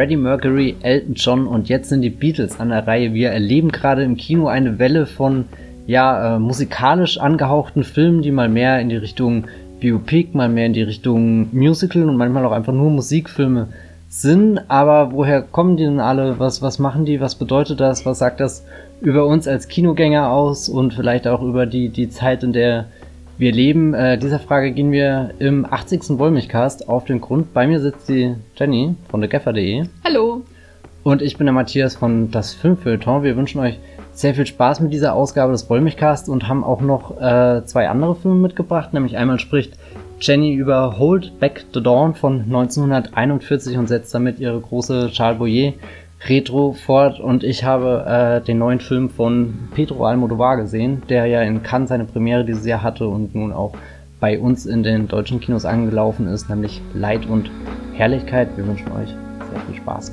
Freddie Mercury, Elton John und jetzt sind die Beatles an der Reihe. Wir erleben gerade im Kino eine Welle von ja, äh, musikalisch angehauchten Filmen, die mal mehr in die Richtung Biopic, mal mehr in die Richtung Musical und manchmal auch einfach nur Musikfilme sind. Aber woher kommen die denn alle? Was, was machen die? Was bedeutet das? Was sagt das über uns als Kinogänger aus und vielleicht auch über die, die Zeit, in der wir leben. Äh, dieser Frage gehen wir im 80. Wollmilchcast auf den Grund. Bei mir sitzt die Jenny von thegaffer.de. Hallo. Und ich bin der Matthias von das Filmfeuilleton. Wir wünschen euch sehr viel Spaß mit dieser Ausgabe des Wollmilchcasts und haben auch noch äh, zwei andere Filme mitgebracht. Nämlich einmal spricht Jenny über Hold Back the Dawn von 1941 und setzt damit ihre große Charles Boyer Retro fort und ich habe äh, den neuen Film von Pedro Almodovar gesehen, der ja in Cannes seine Premiere dieses Jahr hatte und nun auch bei uns in den deutschen Kinos angelaufen ist, nämlich Leid und Herrlichkeit. Wir wünschen euch sehr viel Spaß.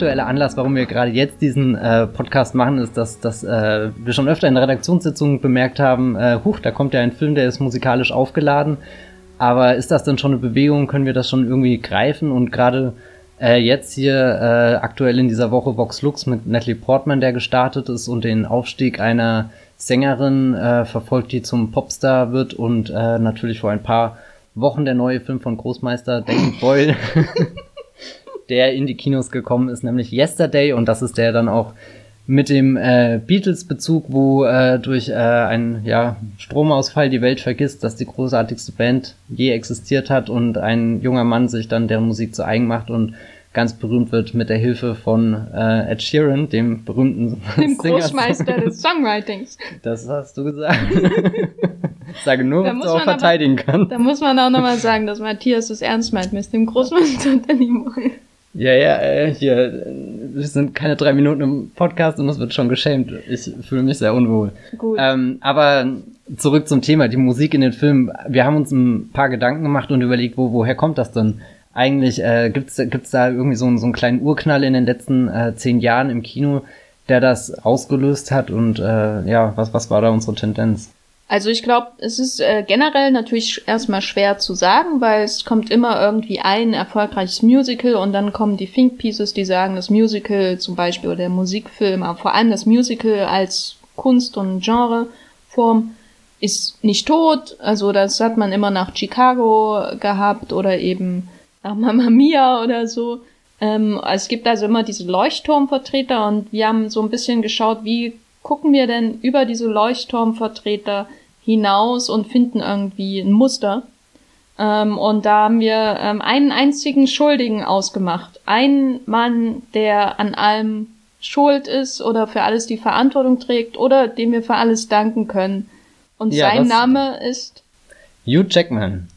Aktuelle Anlass, warum wir gerade jetzt diesen äh, Podcast machen, ist, dass, dass äh, wir schon öfter in Redaktionssitzungen bemerkt haben, äh, huch, da kommt ja ein Film, der ist musikalisch aufgeladen. Aber ist das denn schon eine Bewegung? Können wir das schon irgendwie greifen? Und gerade äh, jetzt hier äh, aktuell in dieser Woche Vox Lux mit Natalie Portman, der gestartet ist und den Aufstieg einer Sängerin äh, verfolgt, die zum Popstar wird und äh, natürlich vor ein paar Wochen der neue Film von Großmeister David Boyle der in die Kinos gekommen ist, nämlich Yesterday und das ist der dann auch mit dem äh, Beatles-Bezug, wo äh, durch äh, einen ja, Stromausfall die Welt vergisst, dass die großartigste Band je existiert hat und ein junger Mann sich dann deren Musik zu eigen macht und ganz berühmt wird mit der Hilfe von äh, Ed Sheeran, dem berühmten dem Großmeister des Songwritings. Das hast du gesagt. ich sage nur, was du auch verteidigen kannst. Da muss man auch nochmal sagen, dass Matthias es ernst meint mit dem Großmeister der Nimoy. Ja, ja, äh, hier, wir sind keine drei Minuten im Podcast und es wird schon geschämt. Ich fühle mich sehr unwohl. Gut. Ähm, aber zurück zum Thema, die Musik in den Filmen. Wir haben uns ein paar Gedanken gemacht und überlegt, wo, woher kommt das denn? Eigentlich äh, gibt's gibt's da irgendwie so, so einen kleinen Urknall in den letzten äh, zehn Jahren im Kino, der das ausgelöst hat und äh, ja, was, was war da unsere Tendenz? Also ich glaube, es ist äh, generell natürlich erstmal schwer zu sagen, weil es kommt immer irgendwie ein erfolgreiches Musical und dann kommen die Think Pieces, die sagen, das Musical zum Beispiel oder der Musikfilm, aber vor allem das Musical als Kunst- und Genreform ist nicht tot. Also das hat man immer nach Chicago gehabt oder eben nach Mamma Mia oder so. Ähm, es gibt also immer diese Leuchtturmvertreter und wir haben so ein bisschen geschaut, wie gucken wir denn über diese Leuchtturmvertreter hinaus und finden irgendwie ein Muster. Ähm, und da haben wir ähm, einen einzigen Schuldigen ausgemacht. Ein Mann, der an allem schuld ist oder für alles die Verantwortung trägt oder dem wir für alles danken können. Und ja, sein Name ist Hugh Jackman.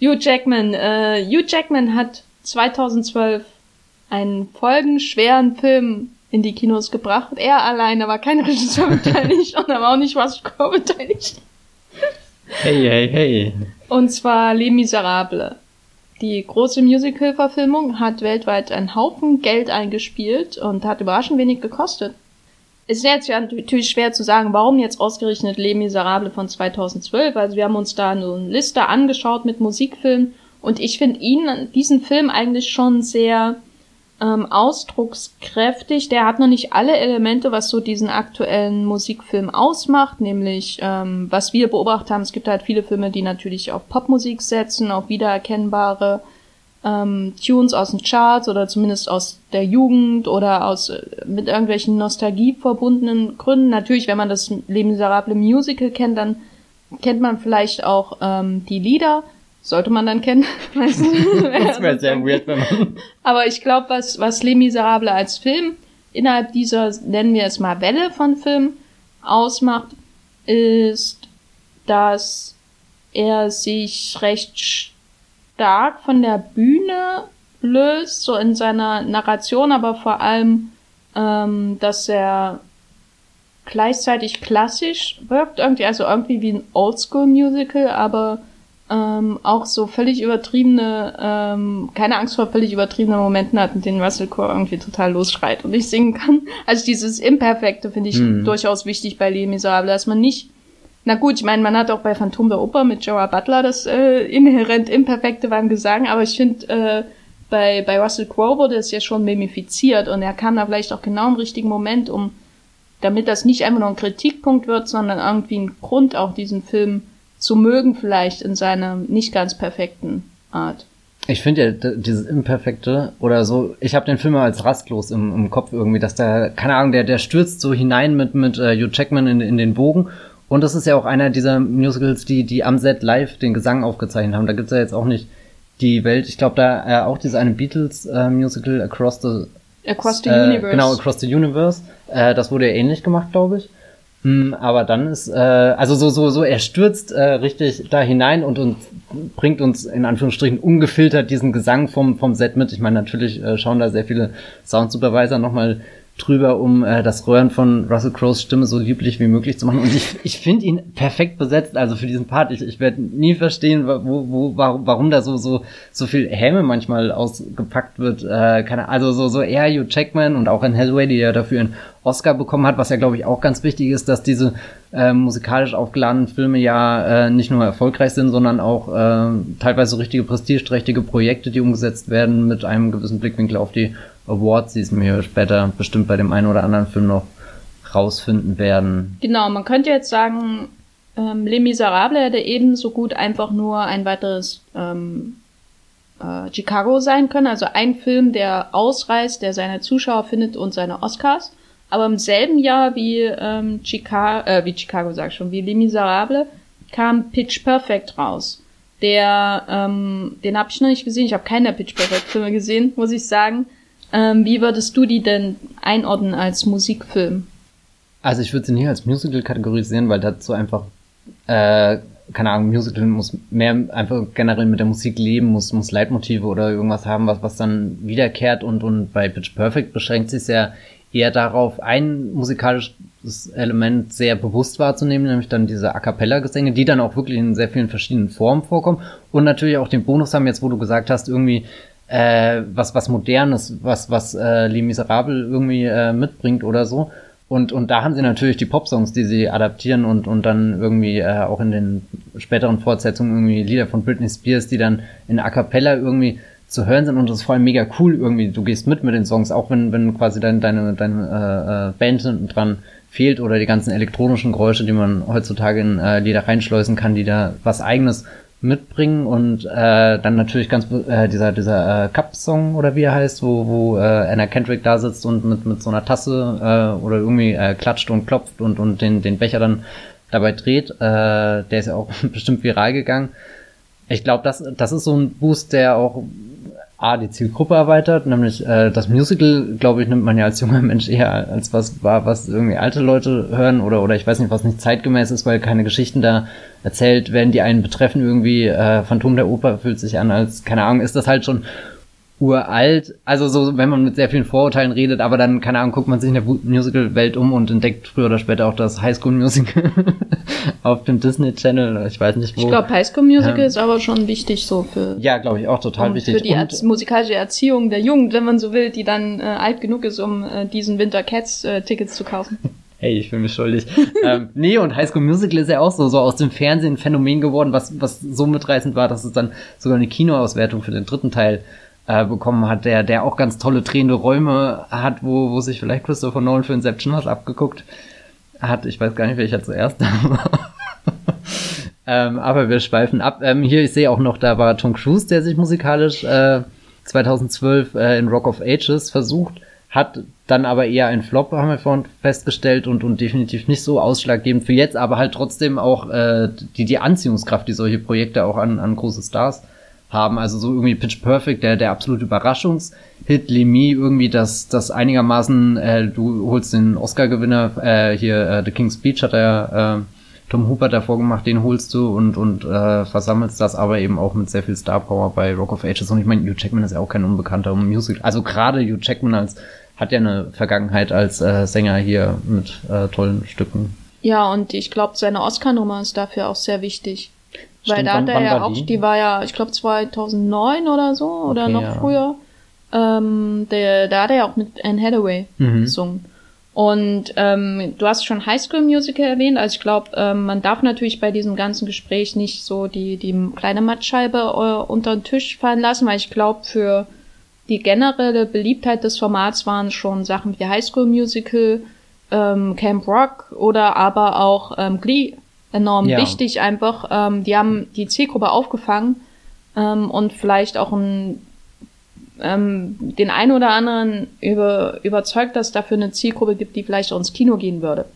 Hugh Jackman. Äh, Hugh Jackman hat 2012 einen folgenschweren Film in die Kinos gebracht. Er alleine war kein Regisseur beteiligt und er war auch nicht Waschkor beteiligt. Hey, hey, hey. Und zwar Les Miserables. Die große Musical-Verfilmung hat weltweit einen Haufen Geld eingespielt und hat überraschend wenig gekostet. Es ist jetzt ja natürlich schwer zu sagen, warum jetzt ausgerechnet Les Miserables von 2012. Also wir haben uns da eine Liste angeschaut mit Musikfilmen und ich finde ihn, diesen Film eigentlich schon sehr ähm, ausdruckskräftig. Der hat noch nicht alle Elemente, was so diesen aktuellen Musikfilm ausmacht, nämlich ähm, was wir beobachtet haben, es gibt halt viele Filme, die natürlich auf Popmusik setzen, auf wiedererkennbare ähm, Tunes aus den Charts oder zumindest aus der Jugend oder aus äh, mit irgendwelchen Nostalgie verbundenen Gründen. Natürlich, wenn man das Les Miserables Musical kennt, dann kennt man vielleicht auch ähm, die Lieder sollte man dann kennen. das wäre sehr weird, wenn man. Aber ich glaube, was, was Les Miserables als Film innerhalb dieser, nennen wir es mal Welle von Film ausmacht, ist, dass er sich recht stark von der Bühne löst, so in seiner Narration, aber vor allem, ähm, dass er gleichzeitig klassisch wirkt, irgendwie, also irgendwie wie ein Oldschool-Musical, aber ähm, auch so völlig übertriebene, ähm, keine Angst vor völlig übertriebenen Momenten hat, in denen Russell Crowe irgendwie total losschreit und nicht singen kann. Also dieses Imperfekte finde ich hm. durchaus wichtig bei Les Miserables, dass man nicht na gut, ich meine, man hat auch bei Phantom der Oper mit Gerard Butler das äh, inhärent Imperfekte beim Gesang, aber ich finde, äh, bei, bei Russell Crowe wurde es ja schon mimifiziert und er kam da vielleicht auch genau im richtigen Moment, um damit das nicht einfach nur ein Kritikpunkt wird, sondern irgendwie ein Grund, auch diesen Film zu mögen, vielleicht in seiner nicht ganz perfekten Art. Ich finde ja dieses Imperfekte oder so, ich habe den Film als rastlos im, im Kopf irgendwie, dass der, keine Ahnung, der, der stürzt so hinein mit, mit uh, Hugh Jackman in, in den Bogen und das ist ja auch einer dieser Musicals, die, die am Set live den Gesang aufgezeichnet haben. Da gibt's ja jetzt auch nicht die Welt. Ich glaube, da äh, auch dieses eine Beatles-Musical äh, Across the Across the äh, Universe. Genau, Across the Universe. Äh, das wurde ja ähnlich gemacht, glaube ich. Mm, aber dann ist, äh, also so, so, so, er stürzt äh, richtig da hinein und, und bringt uns in Anführungsstrichen ungefiltert diesen Gesang vom, vom Set mit. Ich meine, natürlich äh, schauen da sehr viele Sound-Supervisor nochmal drüber, um äh, das Röhren von Russell Crowes Stimme so lieblich wie möglich zu machen. Und ich, ich finde ihn perfekt besetzt, also für diesen Part. Ich, ich werde nie verstehen, wo, wo, warum, warum da so, so, so viel Häme manchmal ausgepackt wird. Äh, keine, also so, so eher Hugh Jackman und auch in Hathaway, die ja dafür einen Oscar bekommen hat, was ja, glaube ich, auch ganz wichtig ist, dass diese äh, musikalisch aufgeladenen Filme ja äh, nicht nur erfolgreich sind, sondern auch äh, teilweise richtige prestigeträchtige Projekte, die umgesetzt werden mit einem gewissen Blickwinkel auf die Awards, die es mir später bestimmt bei dem einen oder anderen Film noch rausfinden werden. Genau, man könnte jetzt sagen, ähm, Les Miserables hätte ebenso gut einfach nur ein weiteres ähm, äh, Chicago sein können, also ein Film, der ausreißt, der seine Zuschauer findet und seine Oscars. Aber im selben Jahr wie ähm, Chicago, äh, wie Chicago sag ich schon, wie Les Miserables, kam Pitch Perfect raus. Der, ähm, den habe ich noch nicht gesehen. Ich habe keine Pitch Perfect Filme gesehen, muss ich sagen. Ähm, wie würdest du die denn einordnen als Musikfilm? Also ich würde sie nie als Musical kategorisieren, weil dazu einfach, äh, keine Ahnung, Musical muss mehr einfach generell mit der Musik leben, muss, muss Leitmotive oder irgendwas haben, was, was dann wiederkehrt und, und bei Pitch Perfect beschränkt sich ja eher darauf, ein musikalisches Element sehr bewusst wahrzunehmen, nämlich dann diese A Cappella-Gesänge, die dann auch wirklich in sehr vielen verschiedenen Formen vorkommen und natürlich auch den Bonus haben, jetzt wo du gesagt hast, irgendwie äh, was was modernes, was was äh, Les Miserables irgendwie äh, mitbringt oder so. Und und da haben sie natürlich die Popsongs, die sie adaptieren und und dann irgendwie äh, auch in den späteren Fortsetzungen irgendwie Lieder von Britney Spears, die dann in A cappella irgendwie zu hören sind und das ist vor allem mega cool irgendwie. Du gehst mit mit den Songs, auch wenn wenn quasi dein, deine deine äh, Band hinten dran fehlt oder die ganzen elektronischen Geräusche, die man heutzutage in äh, Lieder reinschleusen kann, die da was eigenes mitbringen und äh, dann natürlich ganz äh, dieser dieser äh, Cup-Song oder wie er heißt, wo, wo äh, Anna Kendrick da sitzt und mit mit so einer Tasse äh, oder irgendwie äh, klatscht und klopft und und den den Becher dann dabei dreht, äh, der ist ja auch bestimmt viral gegangen. Ich glaube, das das ist so ein Boost, der auch A, die Zielgruppe erweitert, nämlich äh, das Musical, glaube ich, nimmt man ja als junger Mensch eher als was war, was irgendwie alte Leute hören oder oder ich weiß nicht, was nicht zeitgemäß ist, weil keine Geschichten da erzählt werden, die einen betreffen. Irgendwie äh, Phantom der Oper fühlt sich an als, keine Ahnung, ist das halt schon uralt. Also so, wenn man mit sehr vielen Vorurteilen redet, aber dann, keine Ahnung, guckt man sich in der Musical-Welt um und entdeckt früher oder später auch das High School Musical auf dem Disney Channel. Ich weiß nicht wo. Ich glaube, High School Musical ähm, ist aber schon wichtig so für. Ja, glaube ich auch total wichtig. Für die und, musikalische Erziehung der Jugend, wenn man so will, die dann äh, alt genug ist, um äh, diesen Winter Cats äh, Tickets zu kaufen. Hey, ich fühle mich schuldig. ähm, nee, und High School Musical ist ja auch so, so aus dem Fernsehen ein Phänomen geworden, was, was so mitreißend war, dass es dann sogar eine Kinoauswertung für den dritten Teil äh, bekommen hat, der, der auch ganz tolle drehende Räume hat, wo, wo sich vielleicht Christopher Nolan für Inception was abgeguckt hat. Ich weiß gar nicht, welcher zuerst da war. ähm, aber wir schweifen ab. Ähm, hier, ich sehe auch noch, da war Tom Cruise, der sich musikalisch äh, 2012 äh, in Rock of Ages versucht hat dann aber eher ein Flop, haben wir vorhin festgestellt und, und definitiv nicht so ausschlaggebend für jetzt, aber halt trotzdem auch äh, die, die Anziehungskraft, die solche Projekte auch an, an große Stars haben. Also so irgendwie Pitch Perfect, der, der absolute Überraschungshit, Lemmy irgendwie das, das einigermaßen, äh, du holst den Oscar-Gewinner, äh, hier äh, The King's Speech hat er äh, Tom Hooper davor gemacht, den holst du und, und äh, versammelst das aber eben auch mit sehr viel Star Power bei Rock of Ages. Und ich meine, Hugh Jackman ist ja auch kein Unbekannter Music. Also gerade Hugh Jackman als hat ja eine Vergangenheit als äh, Sänger hier mit äh, tollen Stücken. Ja, und ich glaube, seine Oscar-Nummer ist dafür auch sehr wichtig. Weil Stimmt, da wann- hat er ja auch, die? die? war ja, ich glaube 2009 oder so, oder Okay, noch ja. früher. Ähm, der, da hat er ja auch mit Anne Hathaway Mhm. gesungen. Und ähm, du hast schon High School Musical erwähnt, also ich glaube, ähm, man darf natürlich bei diesem ganzen Gespräch nicht so die, die kleine Mattscheibe äh, unter den Tisch fallen lassen, weil ich glaube, für die generelle Beliebtheit des Formats waren schon Sachen wie High School Musical, ähm, Camp Rock oder aber auch ähm, Glee enorm Ja. wichtig einfach. Ähm, die haben die Zielgruppe aufgefangen ähm, und vielleicht auch ein, ähm, den einen oder anderen über, überzeugt, dass es dafür eine Zielgruppe gibt, die vielleicht auch ins Kino gehen würde.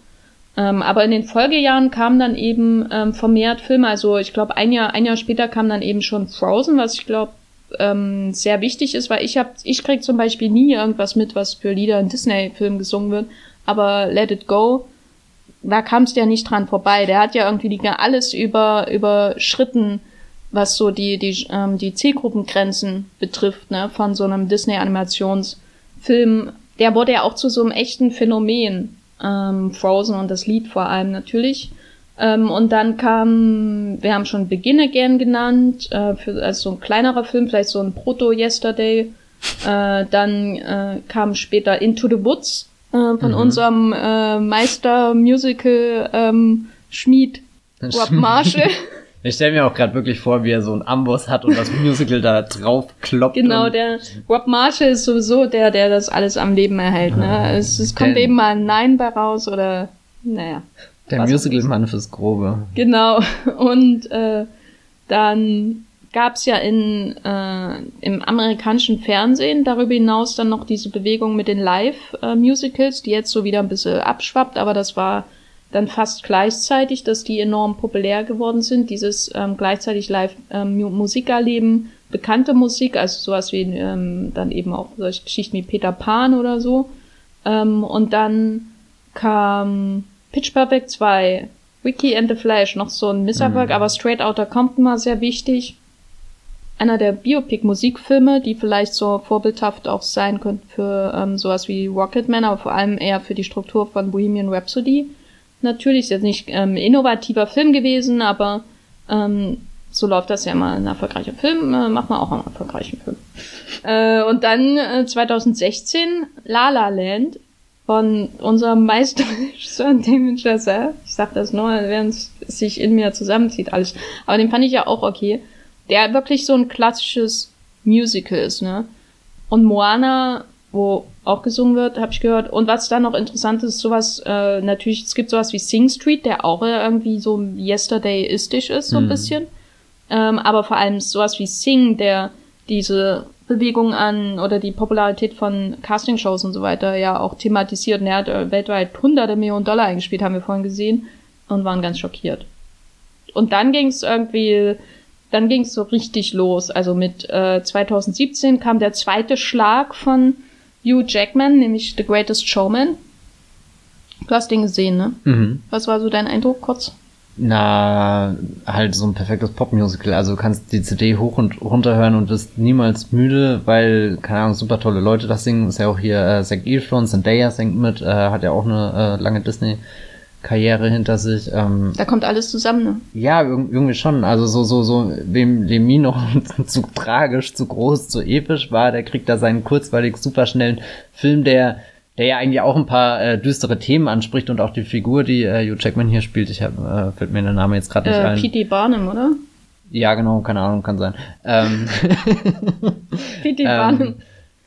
Ähm, aber in den Folgejahren kamen dann eben ähm, vermehrt Filme. Also ich glaube, ein Jahr, ein Jahr später kam dann eben schon Frozen, was ich glaube ähm, sehr wichtig ist, weil ich hab, ich krieg zum Beispiel nie irgendwas mit, was für Lieder in Disney-Filmen gesungen wird. Aber Let It Go, da kam es ja nicht dran vorbei. Der hat ja irgendwie die, alles über überschritten, was so die die ähm, die Zielgruppengrenzen betrifft, ne, von so einem Disney-Animationsfilm. Der wurde ja auch zu so einem echten Phänomen. Ähm, Frozen und das Lied vor allem natürlich. Ähm, und dann kam, wir haben schon Begin Again genannt, äh, für, also so ein kleinerer Film, vielleicht so ein Proto-Yesterday. Äh, dann äh, kam später Into the Woods äh, von Mhm. unserem äh, Meister-Musical ähm, Schmied Rob Marshall. Ich stelle mir auch gerade wirklich vor, wie er so einen Amboss hat und das Musical da drauf kloppt. Genau, der Rob Marshall ist sowieso der, der das alles am Leben erhält. Ne? Es, es kommt eben mal ein Nein bei raus oder naja. der Musical-Mann fürs Grobe. Genau. Und äh, dann gab's ja in, äh, im amerikanischen Fernsehen darüber hinaus dann noch diese Bewegung mit den Live-Musicals, die jetzt so wieder ein bisschen abschwappt, aber das war dann fast gleichzeitig, dass die enorm populär geworden sind. Dieses ähm, gleichzeitig Live-Musik erleben, bekannte Musik, also sowas wie ähm, dann eben auch solche Geschichten wie Peter Pan oder so. Ähm, und dann kam Pitch Perfect 2, Wiki and the Flash, noch so ein Misserfolg, Mhm. aber Straight Outta Compton war sehr wichtig. Einer der Biopic-Musikfilme, die vielleicht so vorbildhaft auch sein könnten für ähm, sowas wie Rocketman, aber vor allem eher für die Struktur von Bohemian Rhapsody. Natürlich ist jetzt nicht ähm, innovativer Film gewesen, aber ähm, so läuft das ja immer. Ein erfolgreicher Film äh, macht man auch einen erfolgreichen Film. Äh, und dann äh, 2016 La La Land von unserem Meisterregisseur Damien Chazelle. Ich sag das nur, während es sich in mir zusammenzieht alles. Aber den fand ich ja auch okay. Der wirklich so ein klassisches Musical ist, ne? Und Moana, wo auch gesungen wird, habe ich gehört. Und was dann noch interessant ist, sowas, äh, natürlich, es gibt sowas wie Sing Street, der auch irgendwie so Yesterday-istisch ist, so ein Mhm. bisschen. Ähm, aber vor allem sowas wie Sing, der diese Bewegung an oder die Popularität von Castingshows und so weiter ja auch thematisiert. Und er hat äh, weltweit hunderte Millionen Dollar eingespielt, haben wir vorhin gesehen, und waren ganz schockiert. Und dann ging es irgendwie, dann ging es so richtig los. Also mit äh, 2017 kam der zweite Schlag von Hugh Jackman, nämlich The Greatest Showman. Du hast den gesehen, ne? Mhm. Was war so dein Eindruck kurz? Na, halt so ein perfektes Popmusical. Also du kannst die CD hoch und runter hören und wirst niemals müde, weil, keine Ahnung, super tolle Leute das singen. Ist ja auch hier äh, Zac Efron, Zendaya singt mit, äh, hat ja auch eine äh, lange Disney-Karriere hinter sich. Ähm, Da kommt alles zusammen, ne? ja, irg- irgendwie schon. Also so, so, so, wem Lemmy noch zu tragisch, zu groß, zu episch war, der kriegt da seinen kurzweilig super schnellen Film, der der ja eigentlich auch ein paar äh, düstere Themen anspricht und auch die Figur, die äh, Hugh Jackman hier spielt, ich hab, äh, fällt mir der Name jetzt gerade nicht Äh, ein. P.T. Barnum, oder? Ja, genau, keine Ahnung, kann sein. Ähm, P.T. Ähm, Barnum.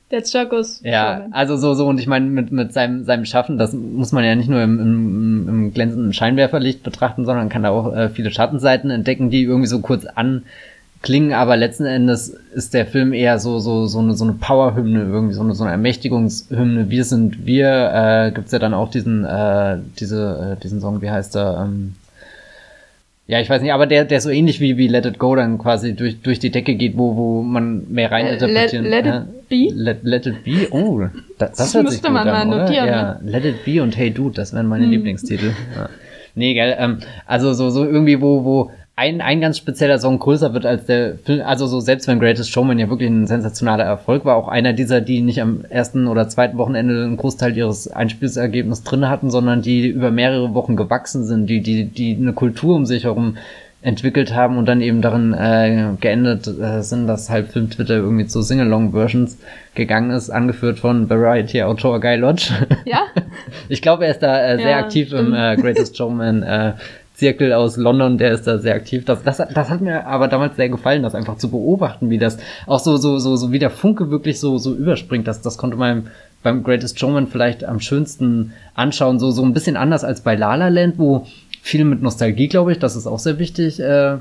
Der Zirkus. ja, also so, so, und ich meine, mit, mit seinem, seinem Schaffen, das muss man ja nicht nur im, im, im glänzenden Scheinwerferlicht betrachten, sondern kann da auch äh, viele Schattenseiten entdecken, die irgendwie so kurz anklingen, aber letzten Endes ist der Film eher so, so, so eine, so eine Powerhymne, irgendwie so eine, so eine Ermächtigungshymne. Wir sind wir, äh, gibt's ja dann auch diesen, äh, diese, äh, diesen Song, wie heißt der, ähm, ja, ich weiß nicht, aber der, der so ähnlich wie, wie Let It Go dann quasi durch, durch die Decke geht, wo, wo man mehr rein Äh, interpretieren let- let it äh, be? Let, let It Be? Oh, da, das, Das hört sich müsste gut man an, mal notieren, Ja, Let It Be und Hey Dude, das wären meine Hm. Lieblingstitel. Ja. Nee, gell, ähm, also so, so irgendwie, wo, wo ein, ein ganz spezieller Song größer wird als der Film, also so selbst wenn Greatest Showman ja wirklich ein sensationaler Erfolg war, auch einer dieser, die nicht am ersten oder zweiten Wochenende einen Großteil ihres Einspielsergebnisses drin hatten, sondern die über mehrere Wochen gewachsen sind, die, die, die eine Kultur um sich herum entwickelt haben und dann eben darin äh, geendet äh, sind, dass halt Film Twitter irgendwie zu Singalong-Versions gegangen ist, angeführt von Variety-Autor Guy Lodge. Ja? ich glaube, er ist da äh, sehr Ja, aktiv stimmt. im äh, Greatest Showman äh, Zirkel aus London, der ist da sehr aktiv. Das, das, das hat mir aber damals sehr gefallen, das einfach zu beobachten, wie das auch so, so, so, so wie der Funke wirklich so, so überspringt. Das, das konnte man beim Greatest Showman vielleicht am schönsten anschauen. So, so ein bisschen anders als bei La La Land, wo viel mit Nostalgie, glaube ich, das ist auch sehr wichtig. Äh,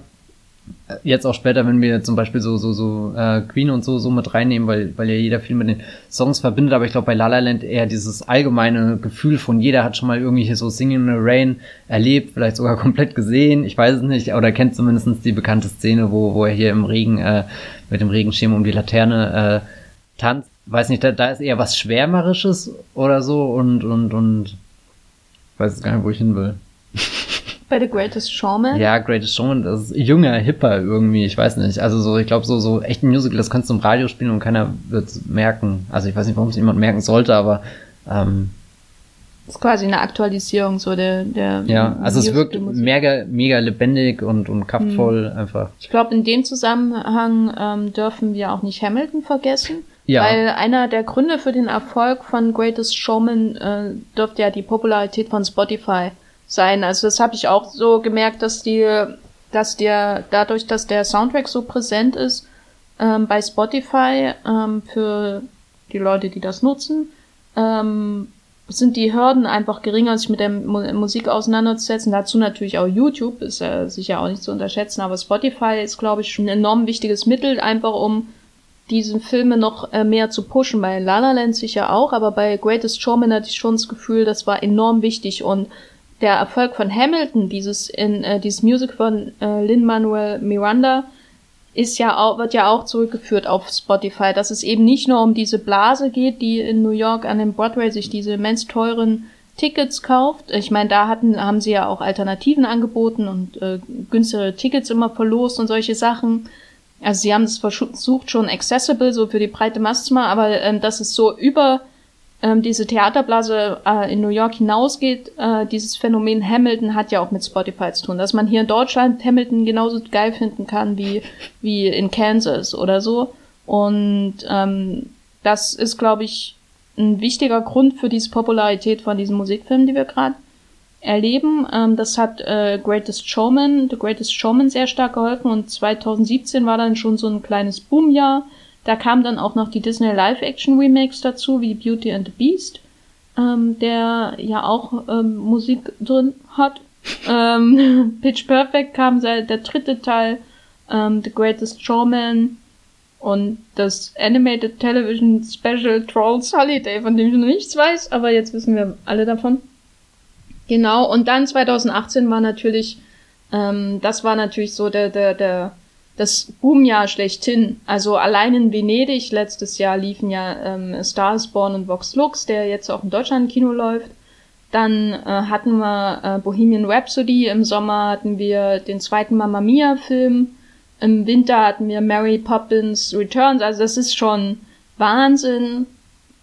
jetzt auch später, wenn wir zum Beispiel so so so äh, Queen und so so mit reinnehmen, weil weil ja jeder viel mit den Songs verbindet, aber ich glaube bei La La Land eher dieses allgemeine Gefühl von jeder hat schon mal irgendwie hier so Singing in the Rain erlebt, vielleicht sogar komplett gesehen, ich weiß es nicht, oder kennt zumindest die bekannte Szene, wo wo er hier im Regen äh, mit dem Regenschirm um die Laterne äh, tanzt. Weiß nicht, da, da ist eher was schwärmerisches oder so und und und weiß gar nicht, wo ich hin will. Bei The Greatest Showman? Ja, Greatest Showman, das ist jünger, hipper irgendwie, ich weiß nicht. Also so, ich glaube, so, so echt ein Musical, das kannst du im Radio spielen und keiner wird's merken. Also ich weiß nicht, warum es jemand merken sollte, aber ähm, Das ist quasi eine Aktualisierung so der, der ja, also es wirkt mega, mega lebendig und, und kraftvoll einfach. Ich glaube, in dem Zusammenhang ähm, dürfen wir auch nicht Hamilton vergessen. Ja. Weil einer der Gründe für den Erfolg von Greatest Showman äh, dürfte ja die Popularität von Spotify sein. Also das habe ich auch so gemerkt, dass die, dass der dadurch, dass der Soundtrack so präsent ist ähm, bei Spotify ähm, für die Leute, die das nutzen, ähm, sind die Hürden einfach geringer, sich mit der Mu Musik auseinanderzusetzen. Dazu natürlich auch YouTube, ist äh, sicher auch nicht zu unterschätzen, aber Spotify ist, glaube ich, schon ein enorm wichtiges Mittel, einfach um diese Filme noch äh, mehr zu pushen. Bei La La Land sicher auch, aber bei Greatest Showman hatte ich schon das Gefühl, das war enorm wichtig und der Erfolg von Hamilton, dieses in äh, dieses Music von äh, Lin Manuel Miranda, ist ja auch, wird ja auch zurückgeführt auf Spotify, dass es eben nicht nur um diese Blase geht, die in New York an dem Broadway sich diese immens teuren Tickets kauft. Ich meine, da hatten, haben sie ja auch Alternativen angeboten und äh, günstigere Tickets immer verlost und solche Sachen. Also sie haben es versucht schon accessible, so für die breite Masse zu machen, aber ähm, dass es so über ähm, diese Theaterblase äh, in New York hinausgeht, äh, dieses Phänomen Hamilton hat ja auch mit Spotify zu tun, dass man hier in Deutschland Hamilton genauso geil finden kann wie, wie in Kansas oder so. Und ähm, das ist, glaube ich, ein wichtiger Grund für diese Popularität von diesen Musikfilmen, die wir gerade erleben. Ähm, das hat äh, Greatest Showman, The Greatest Showman sehr stark geholfen und 2017 war dann schon so ein kleines Boomjahr. Da kam dann auch noch die Disney Live-Action-Remakes dazu, wie Beauty and the Beast, ähm, der ja auch ähm, Musik drin hat. Ähm, Pitch Perfect kam seit der dritte Teil, ähm, The Greatest Showman und das Animated Television Special Trolls Holiday, von dem ich noch nichts weiß, aber jetzt wissen wir alle davon. Genau, und dann 2018 war natürlich, ähm, das war natürlich so der, der, der, das Boomjahr schlechthin. Also allein in Venedig letztes Jahr liefen ja ähm, Star is Born und Vox Lux, der jetzt auch in Deutschland Kino läuft. Dann äh, hatten wir äh, Bohemian Rhapsody, im Sommer hatten wir den zweiten Mamma Mia Film, im Winter hatten wir Mary Poppins Returns. Also das ist schon Wahnsinn,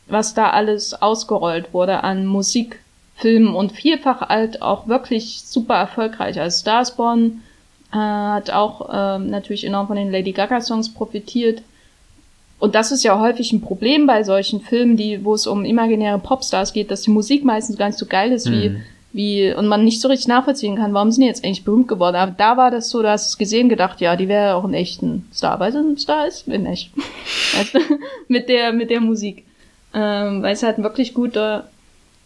was da alles ausgerollt wurde an Musik Filmen und vielfach halt auch wirklich super erfolgreich. Also Starsborn äh, hat auch ähm, natürlich enorm von den Lady Gaga Songs profitiert. Und das ist ja häufig ein Problem bei solchen Filmen, die, wo es um imaginäre Popstars geht, dass die Musik meistens gar nicht so geil ist, wie, Mhm. wie, und man nicht so richtig nachvollziehen kann, warum sind die jetzt eigentlich berühmt geworden. Aber da war das so, da hast du es gesehen, gedacht, ja, die wäre auch ein echten Star, weil sie ein Star ist, in echt. weißt du? mit der, mit der Musik. Ähm, weil es halt ein wirklich guter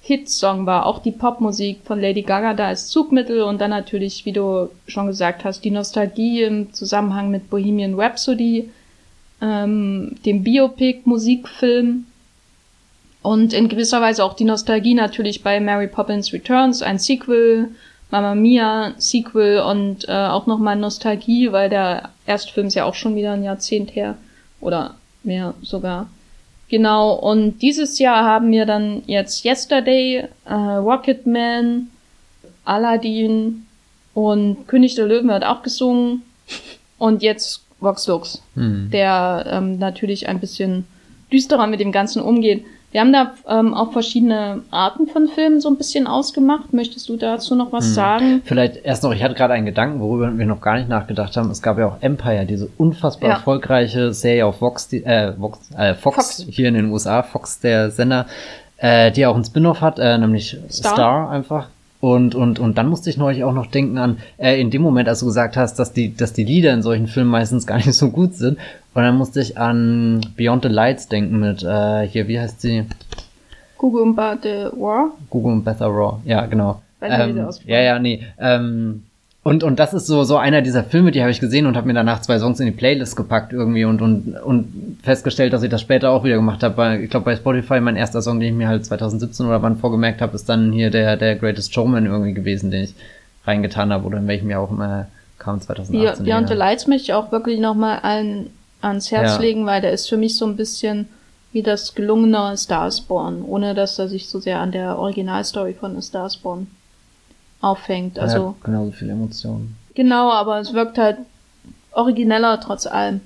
Hitsong war. Auch die Popmusik von Lady Gaga da als Zugmittel und dann natürlich, wie du schon gesagt hast, die Nostalgie im Zusammenhang mit Bohemian Rhapsody, ähm, dem Biopic-Musikfilm und in gewisser Weise auch die Nostalgie natürlich bei Mary Poppins Returns, ein Sequel, Mamma Mia, Sequel und äh, auch nochmal Nostalgie, weil der Erstfilm ist ja auch schon wieder ein Jahrzehnt her oder mehr sogar. Genau, und dieses Jahr haben wir dann jetzt Yesterday, äh, Rocketman, Aladdin und König der Löwen wird auch gesungen und jetzt Vox Lux, Hm. der ähm, natürlich ein bisschen düsterer mit dem Ganzen umgeht. Wir haben da ähm, auch verschiedene Arten von Filmen so ein bisschen ausgemacht. Möchtest du dazu noch was hm. sagen? Vielleicht erst noch, ich hatte gerade einen Gedanken, worüber wir noch gar nicht nachgedacht haben. Es gab ja auch Empire, diese unfassbar ja. erfolgreiche Serie auf Vox, äh, Vox, äh, Fox, Fox, hier in den USA, Fox der Sender, äh, die auch einen Spin-off hat, äh, nämlich Star. Star einfach. Und, und, und dann musste ich neulich auch noch denken an, äh, in dem Moment, als du gesagt hast, dass die, dass die Lieder in solchen Filmen meistens gar nicht so gut sind. Und dann musste ich an Beyond the Lights denken mit, äh, hier, wie heißt sie? Google the War? Google Better Raw, ja, genau. Ähm, ja, ja, nee. Ähm, und, und das ist so, so einer dieser Filme, die habe ich gesehen und habe mir danach zwei Songs in die Playlist gepackt irgendwie und, und, und festgestellt, dass ich das später auch wieder gemacht habe. Ich glaube, bei Spotify, mein erster Song, den ich mir halt 2017 oder wann vorgemerkt habe, ist dann hier der, der Greatest Showman irgendwie gewesen, den ich reingetan habe oder in welchem Jahr auch immer kam, 2018. Beyond the Lights möchte ich auch wirklich nochmal allen ans Herz ja. legen, weil der ist für mich so ein bisschen wie das gelungene Starsborn, ohne dass er sich so sehr an der Originalstory von Starsborn auffängt. Also ja, genauso viele Emotionen. Genau, aber es wirkt halt origineller trotz allem.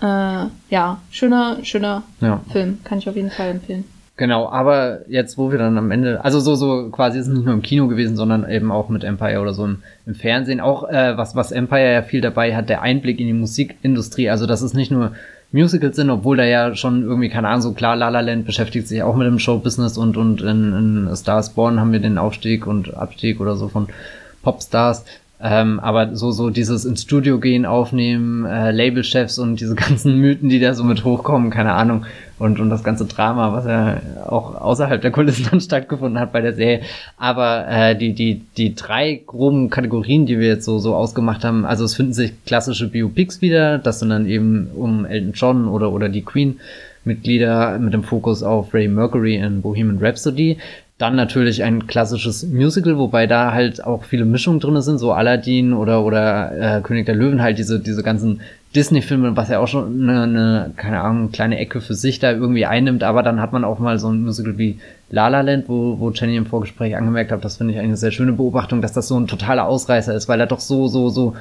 Äh, ja, schöner, schöner ja. Film, kann ich auf jeden Fall empfehlen. Genau, aber jetzt, wo wir dann am Ende, also so, so quasi ist es nicht nur im Kino gewesen, sondern eben auch mit Empire oder so im, im Fernsehen. Auch äh, was, was Empire ja viel dabei hat, der Einblick in die Musikindustrie. Also das ist nicht nur Musicals sind, obwohl da ja schon irgendwie, keine Ahnung, so klar, La La Land beschäftigt sich auch mit dem Showbusiness und, und in, in Stars Born haben wir den Aufstieg und Abstieg oder so von Popstars. Ähm, aber so, so dieses ins Studio gehen, aufnehmen, äh, Labelchefs und diese ganzen Mythen, die da so mit hochkommen, keine Ahnung. Und, und das ganze Drama, was ja auch außerhalb der Kulissen dann stattgefunden hat bei der Serie. Aber äh, die, die, die drei groben Kategorien, die wir jetzt so, so ausgemacht haben, also es finden sich klassische Biopics wieder, das sind dann eben um Elton John oder, oder die Queen. Mitglieder mit dem Fokus auf Ray Mercury in Bohemian Rhapsody. Dann natürlich ein klassisches Musical, wobei da halt auch viele Mischungen drinne sind, so Aladdin oder oder äh, König der Löwen, halt diese diese ganzen Disney-Filme, was ja auch schon eine, eine, keine Ahnung, kleine Ecke für sich da irgendwie einnimmt, aber dann hat man auch mal so ein Musical wie La La Land, wo, wo Jenny im Vorgespräch angemerkt hat, das finde ich eine sehr schöne Beobachtung, dass das so ein totaler Ausreißer ist, weil er doch so, so, so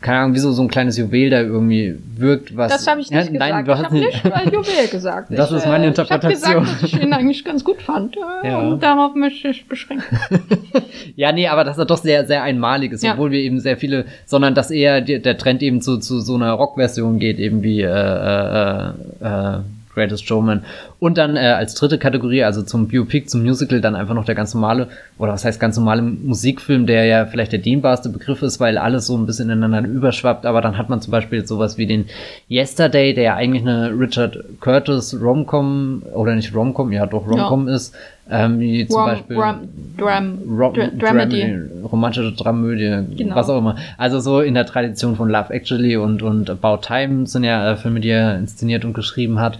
keine Ahnung, wieso so ein kleines Juwel da irgendwie wirkt, was. Das habe ich nicht ja, nein, gesagt. Du hast ich habe nicht mal Juwel gesagt. Das ich, ist meine Interpretation. Ich habe gesagt, dass ich ihn eigentlich ganz gut fand. Ja. Und darauf möchte ich beschränken. ja, nee, aber dass er doch sehr, sehr einmalig ist, ja. obwohl wir eben sehr viele, sondern dass eher der Trend eben zu, zu so einer Rockversion geht, eben wie äh, äh, äh, Greatest Showman. Und dann äh, als dritte Kategorie, also zum Biopic, zum Musical, dann einfach noch der ganz normale, oder was heißt ganz normale Musikfilm, der ja vielleicht der dienbarste Begriff ist, weil alles so ein bisschen ineinander überschwappt. Aber dann hat man zum Beispiel sowas wie den Yesterday, der ja eigentlich eine Richard Curtis Romcom, oder nicht Romcom, ja doch Romcom ja. ist, ähm, wie zum Rom, Beispiel Rom, Dram, Rom, Dramedy. romantische Dramödie, genau. was auch immer. Also so in der Tradition von Love Actually und, und About Time sind ja äh, Filme, die er inszeniert und geschrieben hat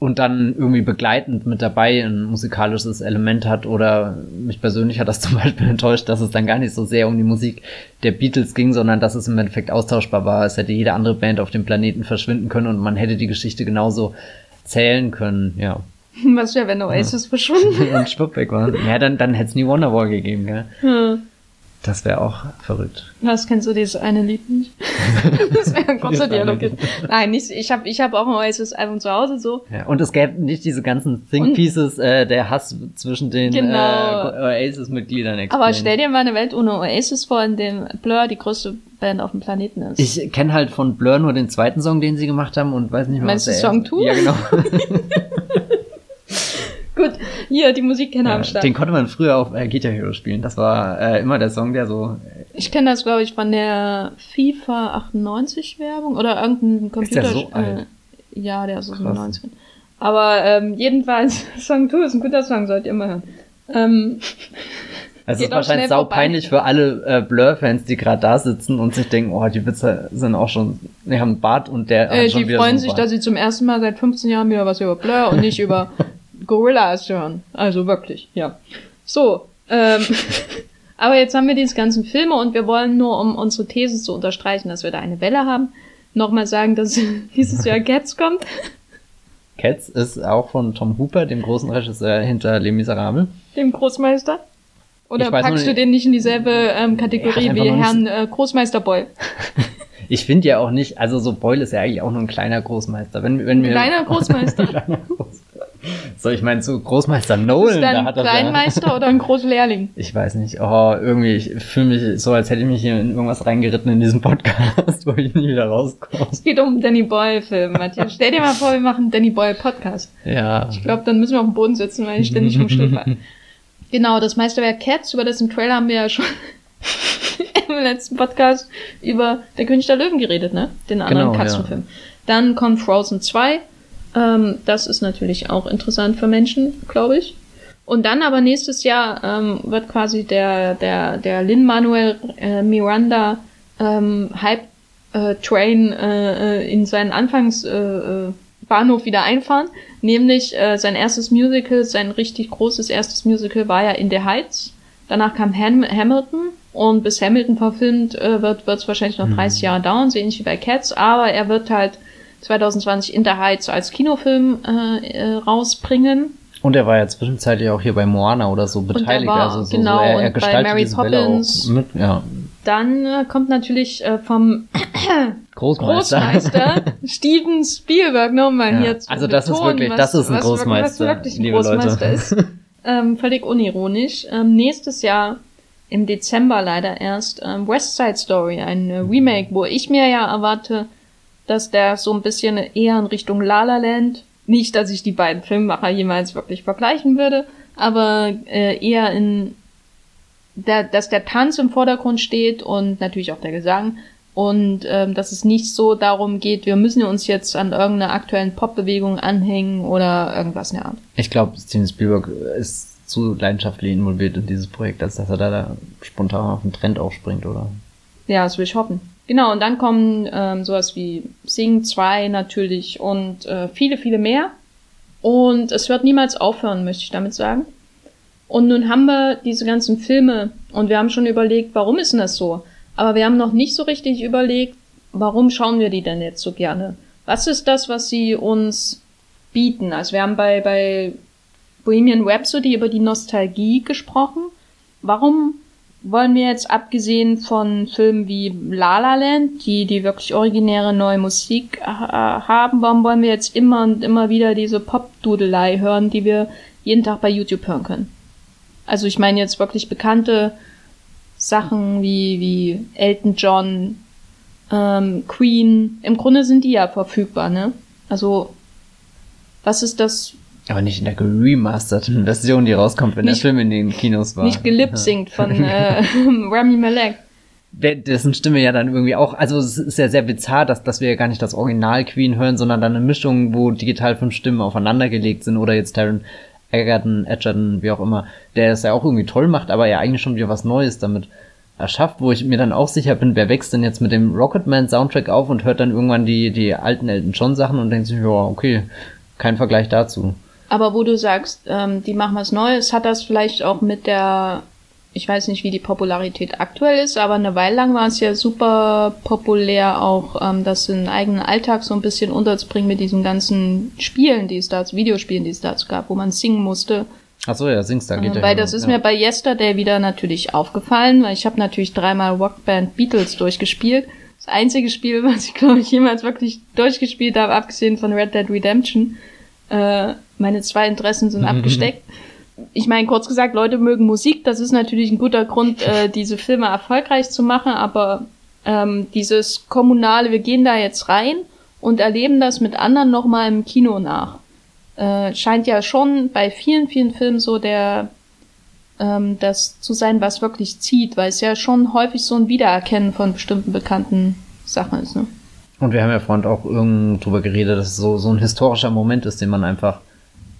und dann irgendwie begleitend mit dabei ein musikalisches Element hat oder mich persönlich hat das zum Beispiel enttäuscht, dass es dann gar nicht so sehr um die Musik der Beatles ging, sondern dass es im Endeffekt austauschbar war. Es hätte jede andere Band auf dem Planeten verschwinden können und man hätte die Geschichte genauso zählen können, ja. Was wäre, wenn Oasis ja. verschwunden und Schwupp weg war? Ja, dann, dann hätte es nie Wonderwall gegeben, gell? Hm. Das wäre auch verrückt. Was kennst du dieses eine Lied nicht? das wäre ein kurzer Dialog. Nein, nicht, ich habe ich hab auch ein Oasis-Album zu Hause so. Ja, und es gäbe nicht diese ganzen Think Pieces, äh, der Hass zwischen den genau. äh, Oasis-Mitgliedern. Aber stell dir mal eine Welt ohne Oasis vor, in dem Blur die größte Band auf dem Planeten ist. Ich kenne halt von Blur nur den zweiten Song, den sie gemacht haben und weiß nicht mehr, Meinst was du Song 2? Ja, genau. Gut, hier, die Musikkenner ja, am Start. Den konnte man früher auf äh, Guitar Hero spielen. Das war äh, immer der Song, der so. Äh, ich kenne das, glaube ich, von der FIFA 98 Werbung oder irgendein Computer. Ist der so alt? Äh, ja, der ist aus den 90 Aber ähm, jedenfalls, Song 2 ist ein guter Song, sollt ihr immer hören. Ähm, es ist wahrscheinlich sau peinlich für alle äh, Blur-Fans, die gerade da sitzen und sich denken, oh, die Witze sind auch schon, die haben einen Bart und der äh, hat schon Die freuen so sich, dass sie zum ersten Mal seit 15 Jahren wieder was über Blur und nicht über Gorillas hören. Also wirklich, ja. So, ähm, aber jetzt haben wir diese ganzen Filme und wir wollen nur, um unsere These zu unterstreichen, dass wir da eine Welle haben, nochmal sagen, dass dieses Jahr Cats kommt. Cats ist auch von Tom Hooper, dem großen Regisseur hinter Les Miserables. Dem Großmeister? Oder packst du den nicht in dieselbe ähm, Kategorie wie Herrn äh, Großmeister Boy? ich finde ja auch nicht, also so Boyle ist ja eigentlich auch nur ein kleiner Großmeister. Wenn, wenn ein kleiner Großmeister. kleiner Großmeister. So, ich meine, so Großmeister Nolan, Ist da hat ein er Kleinmeister oder ein Großlehrling? Ich weiß nicht. Oh, irgendwie, ich fühle mich so, als hätte ich mich hier in irgendwas reingeritten in diesem Podcast, wo ich nie wieder rauskomme. Es geht um einen Danny Boyle-Film, Matthias. Stell dir mal vor, wir machen einen Danny Boyle-Podcast. Ja. Ich glaube, dann müssen wir auf dem Boden sitzen, weil ich ständig umschlüpfe. Genau, das Meisterwerk Cats, über das im Trailer haben wir ja schon im letzten Podcast über Der König der Löwen geredet, ne? Den anderen Genau, Katzenfilm. Dann kommt Frozen 2. Ähm, das ist natürlich auch interessant für Menschen, glaube ich. Und dann aber nächstes Jahr ähm, wird quasi der, der, der Lin-Manuel äh, Miranda ähm, Hype äh, Train äh, äh, in seinen Anfangsbahnhof äh, wieder einfahren. Nämlich sein erstes Musical, sein richtig großes erstes Musical war ja In the Heights. Danach kam Ham Hamilton und bis Hamilton verfilmt wird, wird es wahrscheinlich noch 30 Jahre dauern, so ähnlich wie bei Cats, aber er wird halt 2020 In the Heights als Kinofilm äh, äh, rausbringen. Und er war ja zwischenzeitlich auch hier bei Moana oder so beteiligt. war- also so, genau, so er, er und bei gestaltet Mary diese Poppins. auch mit. Ja. Dann äh, kommt natürlich äh, vom Großmeister. Großmeister Steven Spielberg nochmal Ja, hier zu also das ist betonen, wirklich- was, das ist ein was, Großmeister, Was wirklich ein liebe Großmeister Leute. ist. Ähm, völlig unironisch. Ähm, nächstes Jahr, im Dezember leider erst, ähm, West Side Story, ein äh, Remake, wo ich mir ja erwarte, dass der so ein bisschen eher in Richtung La La Land, nicht, dass ich die beiden Filmemacher jemals wirklich vergleichen würde, aber äh, eher in der, dass der Tanz im Vordergrund steht und natürlich auch der Gesang und ähm, dass es nicht so darum geht, wir müssen uns jetzt an irgendeiner aktuellen Popbewegung anhängen oder irgendwas in der Art. Ich glaube, Steven Spielberg ist zu leidenschaftlich involviert in dieses Projekt, als dass er da, da spontan auf den Trend aufspringt, oder? Ja, das will ich hoffen. Genau, und dann kommen ähm, sowas wie Sing 2 natürlich und äh, viele, viele mehr. Und es wird niemals aufhören, möchte ich damit sagen. Und nun haben wir diese ganzen Filme und wir haben schon überlegt, warum ist denn das so? Aber wir haben noch nicht so richtig überlegt, warum schauen wir die denn jetzt so gerne? Was ist das, was sie uns bieten? Also wir haben bei, bei Bohemian Rhapsody über die Nostalgie gesprochen. Warum wollen wir jetzt abgesehen von Filmen wie La La Land, die die wirklich originäre neue Musik äh, haben, warum wollen wir jetzt immer und immer wieder diese Pop-Dudelei hören, die wir jeden Tag bei YouTube hören können? Also ich meine jetzt wirklich bekannte Sachen wie, wie Elton John, ähm, Queen. Im Grunde sind die ja verfügbar, ne? Also was ist das Aber nicht in der remasterten Version, die rauskommt, wenn Nicht- der Film in den Kinos war. nicht gelipsingt von äh, Rami Malek? Dessen Stimme ja dann irgendwie auch, also es ist ja sehr bizarr, dass, dass wir ja gar nicht das Original Queen hören, sondern dann eine Mischung, wo digital fünf Stimmen aufeinandergelegt sind oder jetzt Taron Egerton, Edgerton, wie auch immer, der es ja auch irgendwie toll macht, aber ja eigentlich schon wieder was Neues damit erschafft, wo ich mir dann auch sicher bin, wer wächst denn jetzt mit dem Rocketman Soundtrack auf und hört dann irgendwann die, die alten Elton John Sachen und denkt sich, ja, okay, kein Vergleich dazu. Aber wo du sagst, ähm, die machen was Neues, hat das vielleicht auch mit der, ich weiß nicht, wie die Popularität aktuell ist, aber eine Weile lang war es ja super populär, auch ähm, das in den eigenen Alltag so ein bisschen unterzubringen mit diesen ganzen Spielen, die es dazu, Videospielen, die es dazu gab, wo man singen musste. Ach so, ja, Singstar geht Äh, weil genau, das ist ja. mir bei Yesterday wieder natürlich aufgefallen, weil ich habe natürlich dreimal Rockband Beatles durchgespielt. Das einzige Spiel, was ich glaube ich jemals wirklich durchgespielt habe, abgesehen von Red Dead Redemption. Äh, meine zwei Interessen sind abgesteckt. Ich meine, kurz gesagt, Leute mögen Musik. Das ist natürlich ein guter Grund, äh, diese Filme erfolgreich zu machen. Aber ähm, dieses kommunale, wir gehen da jetzt rein und erleben das mit anderen nochmal im Kino nach äh, scheint ja schon bei vielen, vielen Filmen so der ähm, das zu sein, was wirklich zieht, weil es ja schon häufig so ein Wiedererkennen von bestimmten bekannten Sachen ist. Ne? Und wir haben ja vorhin auch irgend drüber geredet, dass es so, so ein historischer Moment ist, den man einfach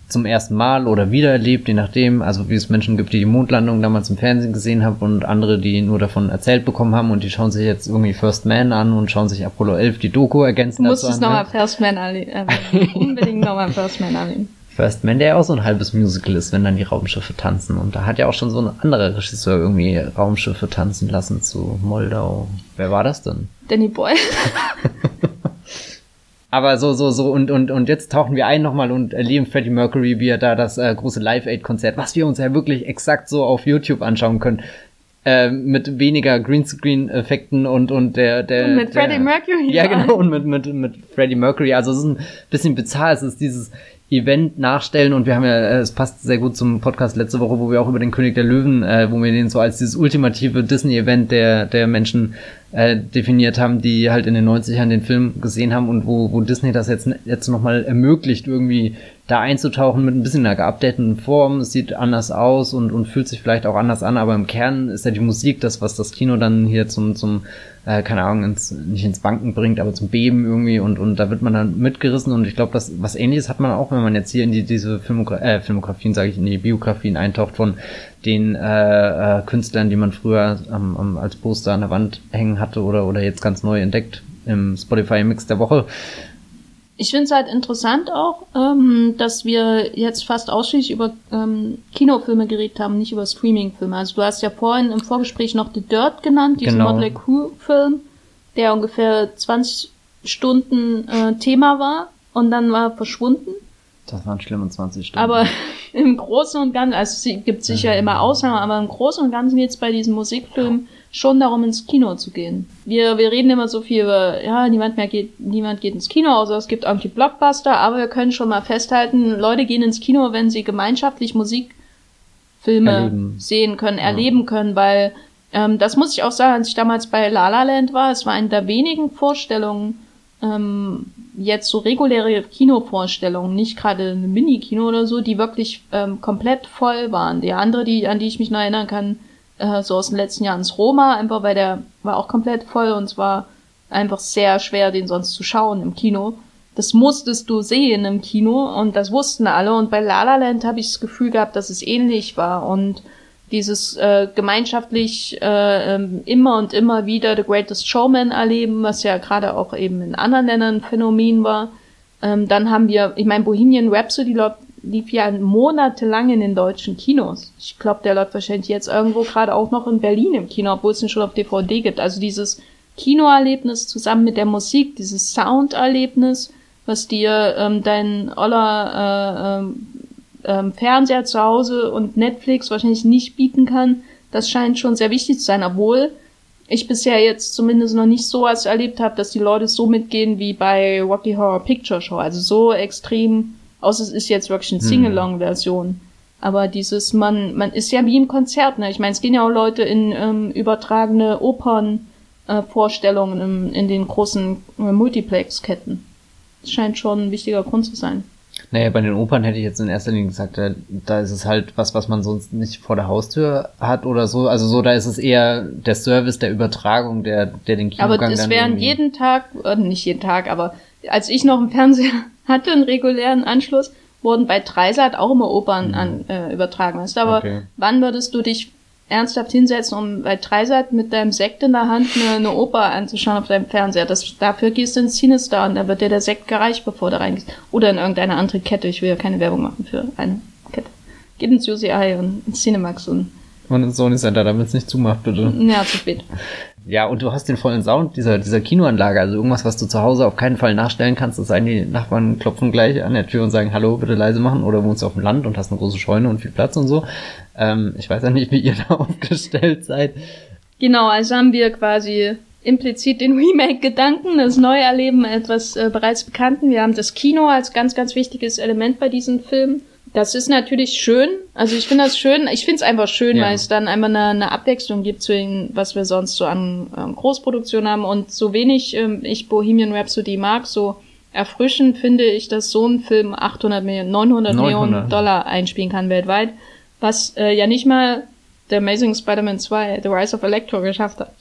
zum ersten Mal oder wieder erlebt, je nachdem, also wie es Menschen gibt, die die Mondlandung damals im Fernsehen gesehen haben und andere, die nur davon erzählt bekommen haben und die schauen sich jetzt irgendwie First Man an und schauen sich Apollo 11 die Doku ergänzen Du musst es nochmal ne? First Man erwähnen. Unbedingt nochmal First Man erwähnen. First Man, der ja auch so ein halbes Musical ist, wenn dann die Raumschiffe tanzen. Und da hat ja auch schon so ein anderer Regisseur irgendwie Raumschiffe tanzen lassen zu Moldau. Wer war das denn? Danny Boyle. Aber so, so, so, und, und, und jetzt tauchen wir ein nochmal und erleben Freddie Mercury, wie er da das äh, große Live-Aid-Konzert, was wir uns ja wirklich exakt so auf YouTube anschauen können, äh, mit weniger Greenscreen-Effekten und, und der, der. Und mit der, Freddie Mercury. Ja, genau, und mit, mit, mit Freddie Mercury. Also es ist ein bisschen bizarr, es ist dieses Event nachstellen. Und wir haben ja, äh, es passt sehr gut zum Podcast letzte Woche, wo wir auch über den König der Löwen, äh, wo wir den so als dieses ultimative Disney-Event der, der Menschen äh, definiert haben, die halt in den 90ern den Film gesehen haben und wo, wo Disney das jetzt, jetzt nochmal ermöglicht, irgendwie da einzutauchen mit ein bisschen einer geupdateten Form. Es sieht anders aus und, und fühlt sich vielleicht auch anders an, aber im Kern ist ja die Musik das, was das Kino dann hier zum, zum äh, keine Ahnung, ins, nicht ins Banken bringt, aber zum Beben irgendwie und, und da wird man dann mitgerissen und ich glaube, das was ähnliches hat man auch, wenn man jetzt hier in die, diese Filmogra äh, Filmografien, sage ich, in die Biografien eintaucht von den äh, äh, Künstlern, die man früher ähm, als Poster an der Wand hängen hatte oder, oder jetzt ganz neu entdeckt im Spotify-Mix der Woche. Ich finde es halt interessant auch, ähm, dass wir jetzt fast ausschließlich über ähm, Kinofilme geredet haben, nicht über Streaming-Filme. Also du hast ja vorhin im Vorgespräch noch The Dirt genannt, diesen genau. Motley Crue-Film, der ungefähr 20 Stunden äh, Thema war und dann war verschwunden. Das waren schlimme 20 Stunden. Aber im Großen und Ganzen, also es gibt sicher immer Ausnahmen, aber im Großen und Ganzen geht es bei diesem Musikfilm schon darum, ins Kino zu gehen. Wir, wir reden immer so viel über, ja, niemand mehr geht, niemand geht ins Kino, außer es gibt irgendwie Blockbuster, aber wir können schon mal festhalten, Leute gehen ins Kino, wenn sie gemeinschaftlich Musikfilme erleben. sehen können, ja. erleben können, weil ähm, das muss ich auch sagen, als ich damals bei La La Land war, es war eine der wenigen Vorstellungen, ähm, jetzt so reguläre Kinovorstellungen, nicht gerade eine Mini-Kino oder so, die wirklich ähm, komplett voll waren. Die andere, die, an die ich mich noch erinnern kann, äh, so aus den letzten Jahren ist Roma, einfach weil der war auch komplett voll und es war einfach sehr schwer, den sonst zu schauen im Kino. Das musstest du sehen im Kino und das wussten alle. Und bei La La Land habe ich das Gefühl gehabt, dass es ähnlich war und dieses äh, gemeinschaftlich äh, ähm, immer und immer wieder The Greatest Showman erleben, was ja gerade auch eben in anderen Ländern ein Phänomen war. Ähm, dann haben wir, ich meine, Bohemian Rhapsody lief ja monatelang in den deutschen Kinos. Ich glaube, der läuft wahrscheinlich jetzt irgendwo gerade auch noch in Berlin im Kino, obwohl es ihn schon auf DVD gibt. Also dieses Kinoerlebnis zusammen mit der Musik, dieses Sounderlebnis, was dir ähm, dein oller äh, ähm, Fernseher zu Hause und Netflix wahrscheinlich nicht bieten kann, das scheint schon sehr wichtig zu sein, obwohl ich bisher jetzt zumindest noch nicht so was erlebt habe, dass die Leute so mitgehen wie bei Rocky Horror Picture Show. Also so extrem Außer es ist jetzt wirklich eine hm. Singalong-Version. Aber dieses, man, man ist ja wie im Konzert, ne? Ich meine, es gehen ja auch Leute in ähm, übertragene Opern-Vorstellungen äh, in, in den großen äh, Multiplex-Ketten. Das scheint schon ein wichtiger Grund zu sein. Naja, bei den Opern hätte ich jetzt in erster Linie gesagt, da, da ist es halt was, was man sonst nicht vor der Haustür hat oder so. Also so, da ist es eher der Service der Übertragung, der, der den Kinogang Aber es wären jeden Tag, äh, nicht jeden Tag, aber als ich noch im Fernseher hatte, einen regulären Anschluss, wurden bei Dreisat auch immer Opern mhm. an, äh, übertragen. Weißt aber okay. wann würdest du dich ernsthaft hinsetzen, um bei Dreisat mit deinem Sekt in der Hand eine, eine Oper anzuschauen auf deinem Fernseher? Das, dafür gehst du ins Cinestar und da wird dir der Sekt gereicht, bevor du reingehst. Oder in irgendeine andere Kette. Ich will ja keine Werbung machen für eine Kette. Geht ins UCI und ins Cinemax und und ins Sony Center, damit es nicht zumacht, bitte. Ja, zu spät. Ja, und du hast den vollen Sound dieser, dieser Kinoanlage, also irgendwas, was du zu Hause auf keinen Fall nachstellen kannst, das sei die Nachbarn klopfen gleich an der Tür und sagen, hallo, bitte leise machen, oder wohnst du auf dem Land und hast eine große Scheune und viel Platz und so. Ähm, ich weiß ja nicht, wie ihr da aufgestellt seid. Genau, also haben wir quasi implizit den Remake-Gedanken, das Neuerleben etwas äh, bereits Bekannten. Wir haben das Kino als ganz, ganz wichtiges Element bei diesen Filmen das ist natürlich schön. Also ich finde das schön. Ich finde es einfach schön, ja. weil es dann einfach eine, eine, Abwechslung gibt zu dem, was wir sonst so an ähm, Großproduktionen haben. Und so wenig ähm, ich Bohemian Rhapsody mag, so erfrischend finde ich, dass so ein Film 800 Millionen, 900, 900. Millionen Dollar einspielen kann weltweit. Was äh, ja nicht mal The Amazing Spider-Man 2, The Rise of Electro geschafft hat.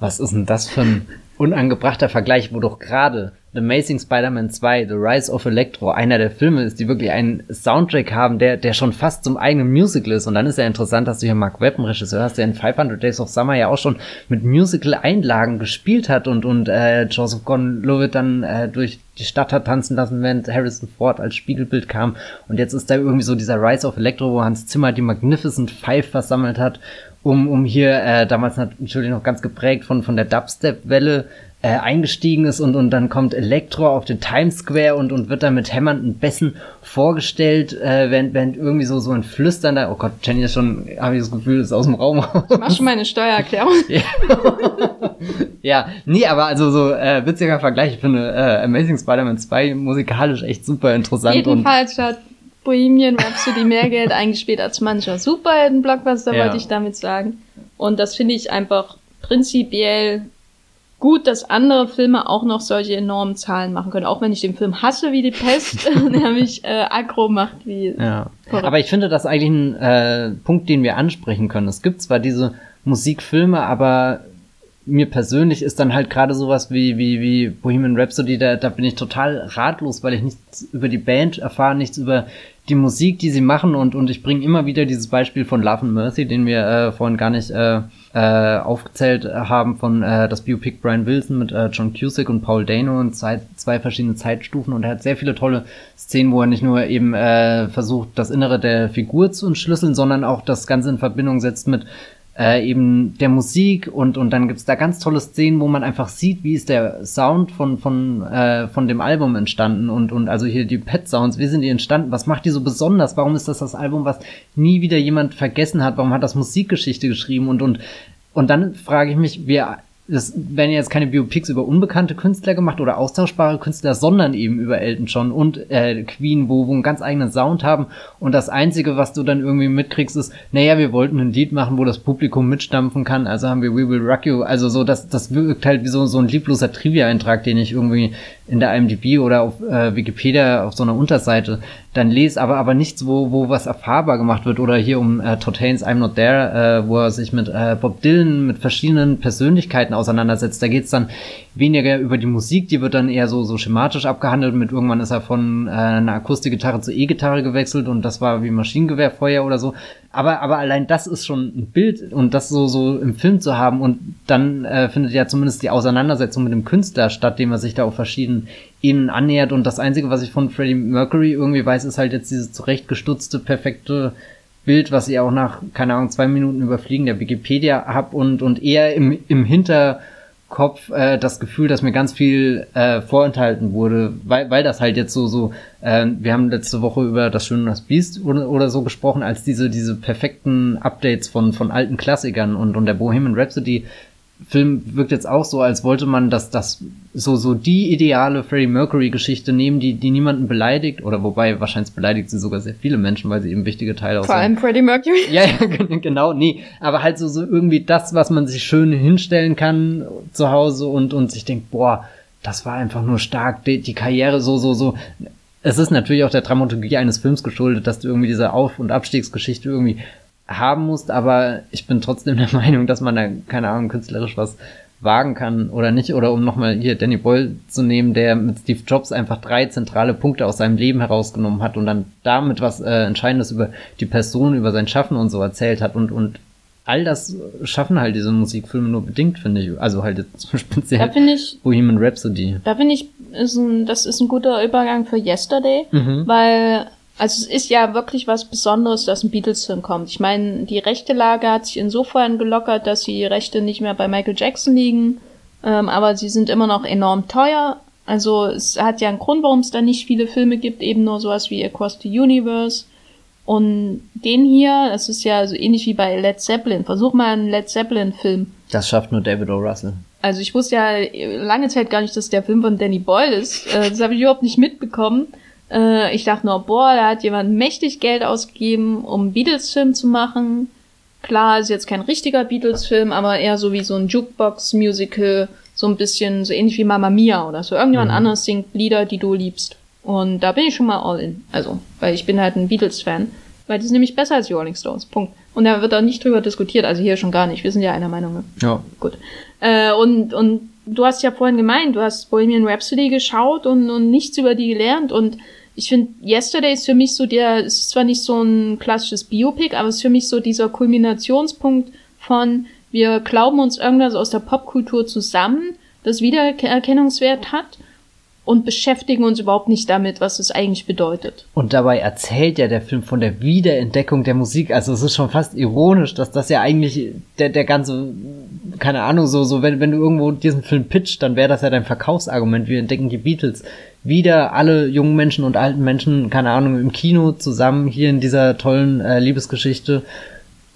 Was ist denn das für ein unangebrachter Vergleich, wo doch gerade The Amazing Spider-Man 2, The Rise of Electro, einer der Filme ist, die wirklich einen Soundtrack haben, der, der schon fast zum eigenen Musical ist. Und dann ist ja interessant, dass du hier Mark Webb, Regisseur hast, der in 500 Days of Summer ja auch schon mit Musical-Einlagen gespielt hat und, und äh, Joseph Gordon-Levitt dann äh, durch die Stadt hat tanzen lassen, während Harrison Ford als Spiegelbild kam. Und jetzt ist da irgendwie so dieser Rise of Electro, wo Hans Zimmer die Magnificent Five versammelt hat, um, um hier äh, damals natürlich noch ganz geprägt von, von der Dubstep-Welle äh, eingestiegen ist und, und dann kommt Elektro auf den Times Square und, und wird dann mit hämmernden Bässen vorgestellt, äh, während, während irgendwie so, so ein Flüstern da, oh Gott, Jenny ist schon, habe ich das Gefühl, ist aus dem Raum raus. Ich mach schon meine Steuererklärung. ja, nee, aber also so äh, witziger Vergleich. Ich finde äh, Amazing Spider-Man 2 musikalisch echt super interessant. Jedenfalls hat Bohemian Rhapsody mehr Geld eingespielt als mancher Superhelden-Blockbuster, ja. wollte ich damit sagen. Und das finde ich einfach prinzipiell gut, dass andere Filme auch noch solche enormen Zahlen machen können. Auch wenn ich den Film hasse wie die Pest, der mich äh, aggro macht wie. Ja. Aber ich finde das eigentlich ein äh, Punkt, den wir ansprechen können. Es gibt zwar diese Musikfilme, aber mir persönlich ist dann halt gerade sowas wie, wie, wie Bohemian Rhapsody, da, da bin ich total ratlos, weil ich nichts über die Band erfahre, nichts über die Musik, die sie machen und, und ich bringe immer wieder dieses Beispiel von Love and Mercy, den wir äh, vorhin gar nicht äh, äh, aufgezählt haben von äh, das Biopic Brian Wilson mit äh, John Cusick und Paul Dano und zwei, zwei verschiedene Zeitstufen und er hat sehr viele tolle Szenen, wo er nicht nur eben äh, versucht, das Innere der Figur zu entschlüsseln, sondern auch das Ganze in Verbindung setzt mit äh, eben der Musik und und dann gibt's da ganz tolle Szenen, wo man einfach sieht, wie ist der Sound von von äh, von dem Album entstanden und und also hier die Pet Sounds, wie sind die entstanden? Was macht die so besonders? Warum ist das das Album, was nie wieder jemand vergessen hat? Warum hat das Musikgeschichte geschrieben und und und dann frage ich mich, wie es werden jetzt keine Biopics über unbekannte Künstler gemacht oder austauschbare Künstler, sondern eben über Elton John und äh, Queen, wo, wo einen ganz eigenen Sound haben. Und das Einzige, was du dann irgendwie mitkriegst, ist, naja, wir wollten ein Lied machen, wo das Publikum mitstampfen kann, also haben wir We Will Rock You. Also so, das, das wirkt halt wie so, so ein liebloser Trivia-Eintrag, den ich irgendwie in der IMDb oder auf äh, Wikipedia auf so einer Unterseite dann lese, aber aber nichts, wo wo was erfahrbar gemacht wird oder hier um äh, Todd Haynes I'm Not There, äh, wo er sich mit äh, Bob Dylan mit verschiedenen Persönlichkeiten auseinandersetzt. Da geht's dann weniger über die Musik, die wird dann eher so so schematisch abgehandelt. Mit irgendwann ist er von äh, einer Akustikgitarre zur E-Gitarre gewechselt und das war wie Maschinengewehrfeuer oder so. Aber, aber allein das ist schon ein Bild und das so, so im Film zu haben und dann äh, findet ja zumindest die Auseinandersetzung mit dem Künstler statt, dem er sich da auf verschiedenen Ebenen annähert und das Einzige, was ich von Freddie Mercury irgendwie weiß, ist halt jetzt dieses zurechtgestutzte, perfekte Bild, was ich auch nach, keine Ahnung, zwei Minuten überfliegen der Wikipedia hab und, und eher im, im Hinter Kopf äh, das Gefühl, dass mir ganz viel äh, vorenthalten wurde, weil, weil das halt jetzt so, so, äh, wir haben letzte Woche über das Schöne und das Biest oder, oder so gesprochen, als diese, diese perfekten Updates von, von alten Klassikern und, und der Bohemian Rhapsody Film wirkt jetzt auch so, als wollte man das, das so, so die ideale Freddie Mercury Geschichte nehmen, die, die niemanden beleidigt, oder wobei wahrscheinlich beleidigt sie sogar sehr viele Menschen, weil sie eben wichtige Teile aus. Vor allem Freddie Mercury? Ja, ja, genau, nee. Aber halt so, so irgendwie das, was man sich schön hinstellen kann zu Hause und, und sich denkt, boah, das war einfach nur stark, die, die Karriere so, so, so. Es ist natürlich auch der Dramaturgie eines Films geschuldet, dass du irgendwie diese Auf- und Abstiegsgeschichte irgendwie haben musst, aber ich bin trotzdem der Meinung, dass man da, keine Ahnung, künstlerisch was wagen kann oder nicht. Oder um nochmal hier Danny Boyle zu nehmen, der mit Steve Jobs einfach drei zentrale Punkte aus seinem Leben herausgenommen hat und dann damit was äh, Entscheidendes über die Person, über sein Schaffen und so erzählt hat und, und all das schaffen halt diese Musikfilme nur bedingt, finde ich. Also halt jetzt speziell da ich, Bohemian Rhapsody. Da finde ich, ist ein, das ist ein guter Übergang für Yesterday, mhm. weil also es ist ja wirklich was Besonderes, dass ein Beatles-Film kommt. Ich meine, die rechte Lage hat sich insofern gelockert, dass die Rechte nicht mehr bei Michael Jackson liegen, ähm, aber sie sind immer noch enorm teuer. Also es hat ja einen Grund, warum es da nicht viele Filme gibt, eben nur sowas wie Across the Universe. Und den hier, das ist ja so ähnlich wie bei Led Zeppelin. Versuch mal einen Led Zeppelin-Film. Das schafft nur David O. Russell. Also ich wusste ja lange Zeit gar nicht, dass der Film von Danny Boyle ist. Äh, das habe ich überhaupt nicht mitbekommen. Äh, ich dachte nur, boah, da hat jemand mächtig Geld ausgegeben, um Beatles-Film zu machen. Klar, ist jetzt kein richtiger Beatles-Film, aber eher so wie so ein Jukebox-Musical, so ein bisschen so ähnlich wie Mamma Mia oder so. Irgendjemand mhm. anderes singt Lieder, die du liebst. Und da bin ich schon mal all in. Also, weil ich bin halt ein Beatles-Fan. Weil die sind nämlich besser als die Rolling Stones. Punkt. Und da wird auch nicht drüber diskutiert. Also hier schon gar nicht. Wir sind ja einer Meinung. Ja. Gut. Äh, und, und du hast ja vorhin gemeint, du hast Bohemian Rhapsody geschaut und, und nichts über die gelernt. Und ich finde, Yesterday ist für mich so der, ist zwar nicht so ein klassisches Biopic, aber es ist für mich so dieser Kulminationspunkt von, wir glauben uns irgendwas aus der Popkultur zusammen, das Wiedererkennungswert hat und beschäftigen uns überhaupt nicht damit, was es eigentlich bedeutet. Und dabei erzählt ja der Film von der Wiederentdeckung der Musik. Also es ist schon fast ironisch, dass das ja eigentlich der, der ganze, keine Ahnung, so, so, wenn, wenn du irgendwo diesen Film pitcht, dann wäre das ja dein Verkaufsargument. Wir entdecken die Beatles wieder alle jungen Menschen und alten Menschen, keine Ahnung, im Kino zusammen hier in dieser tollen äh, Liebesgeschichte.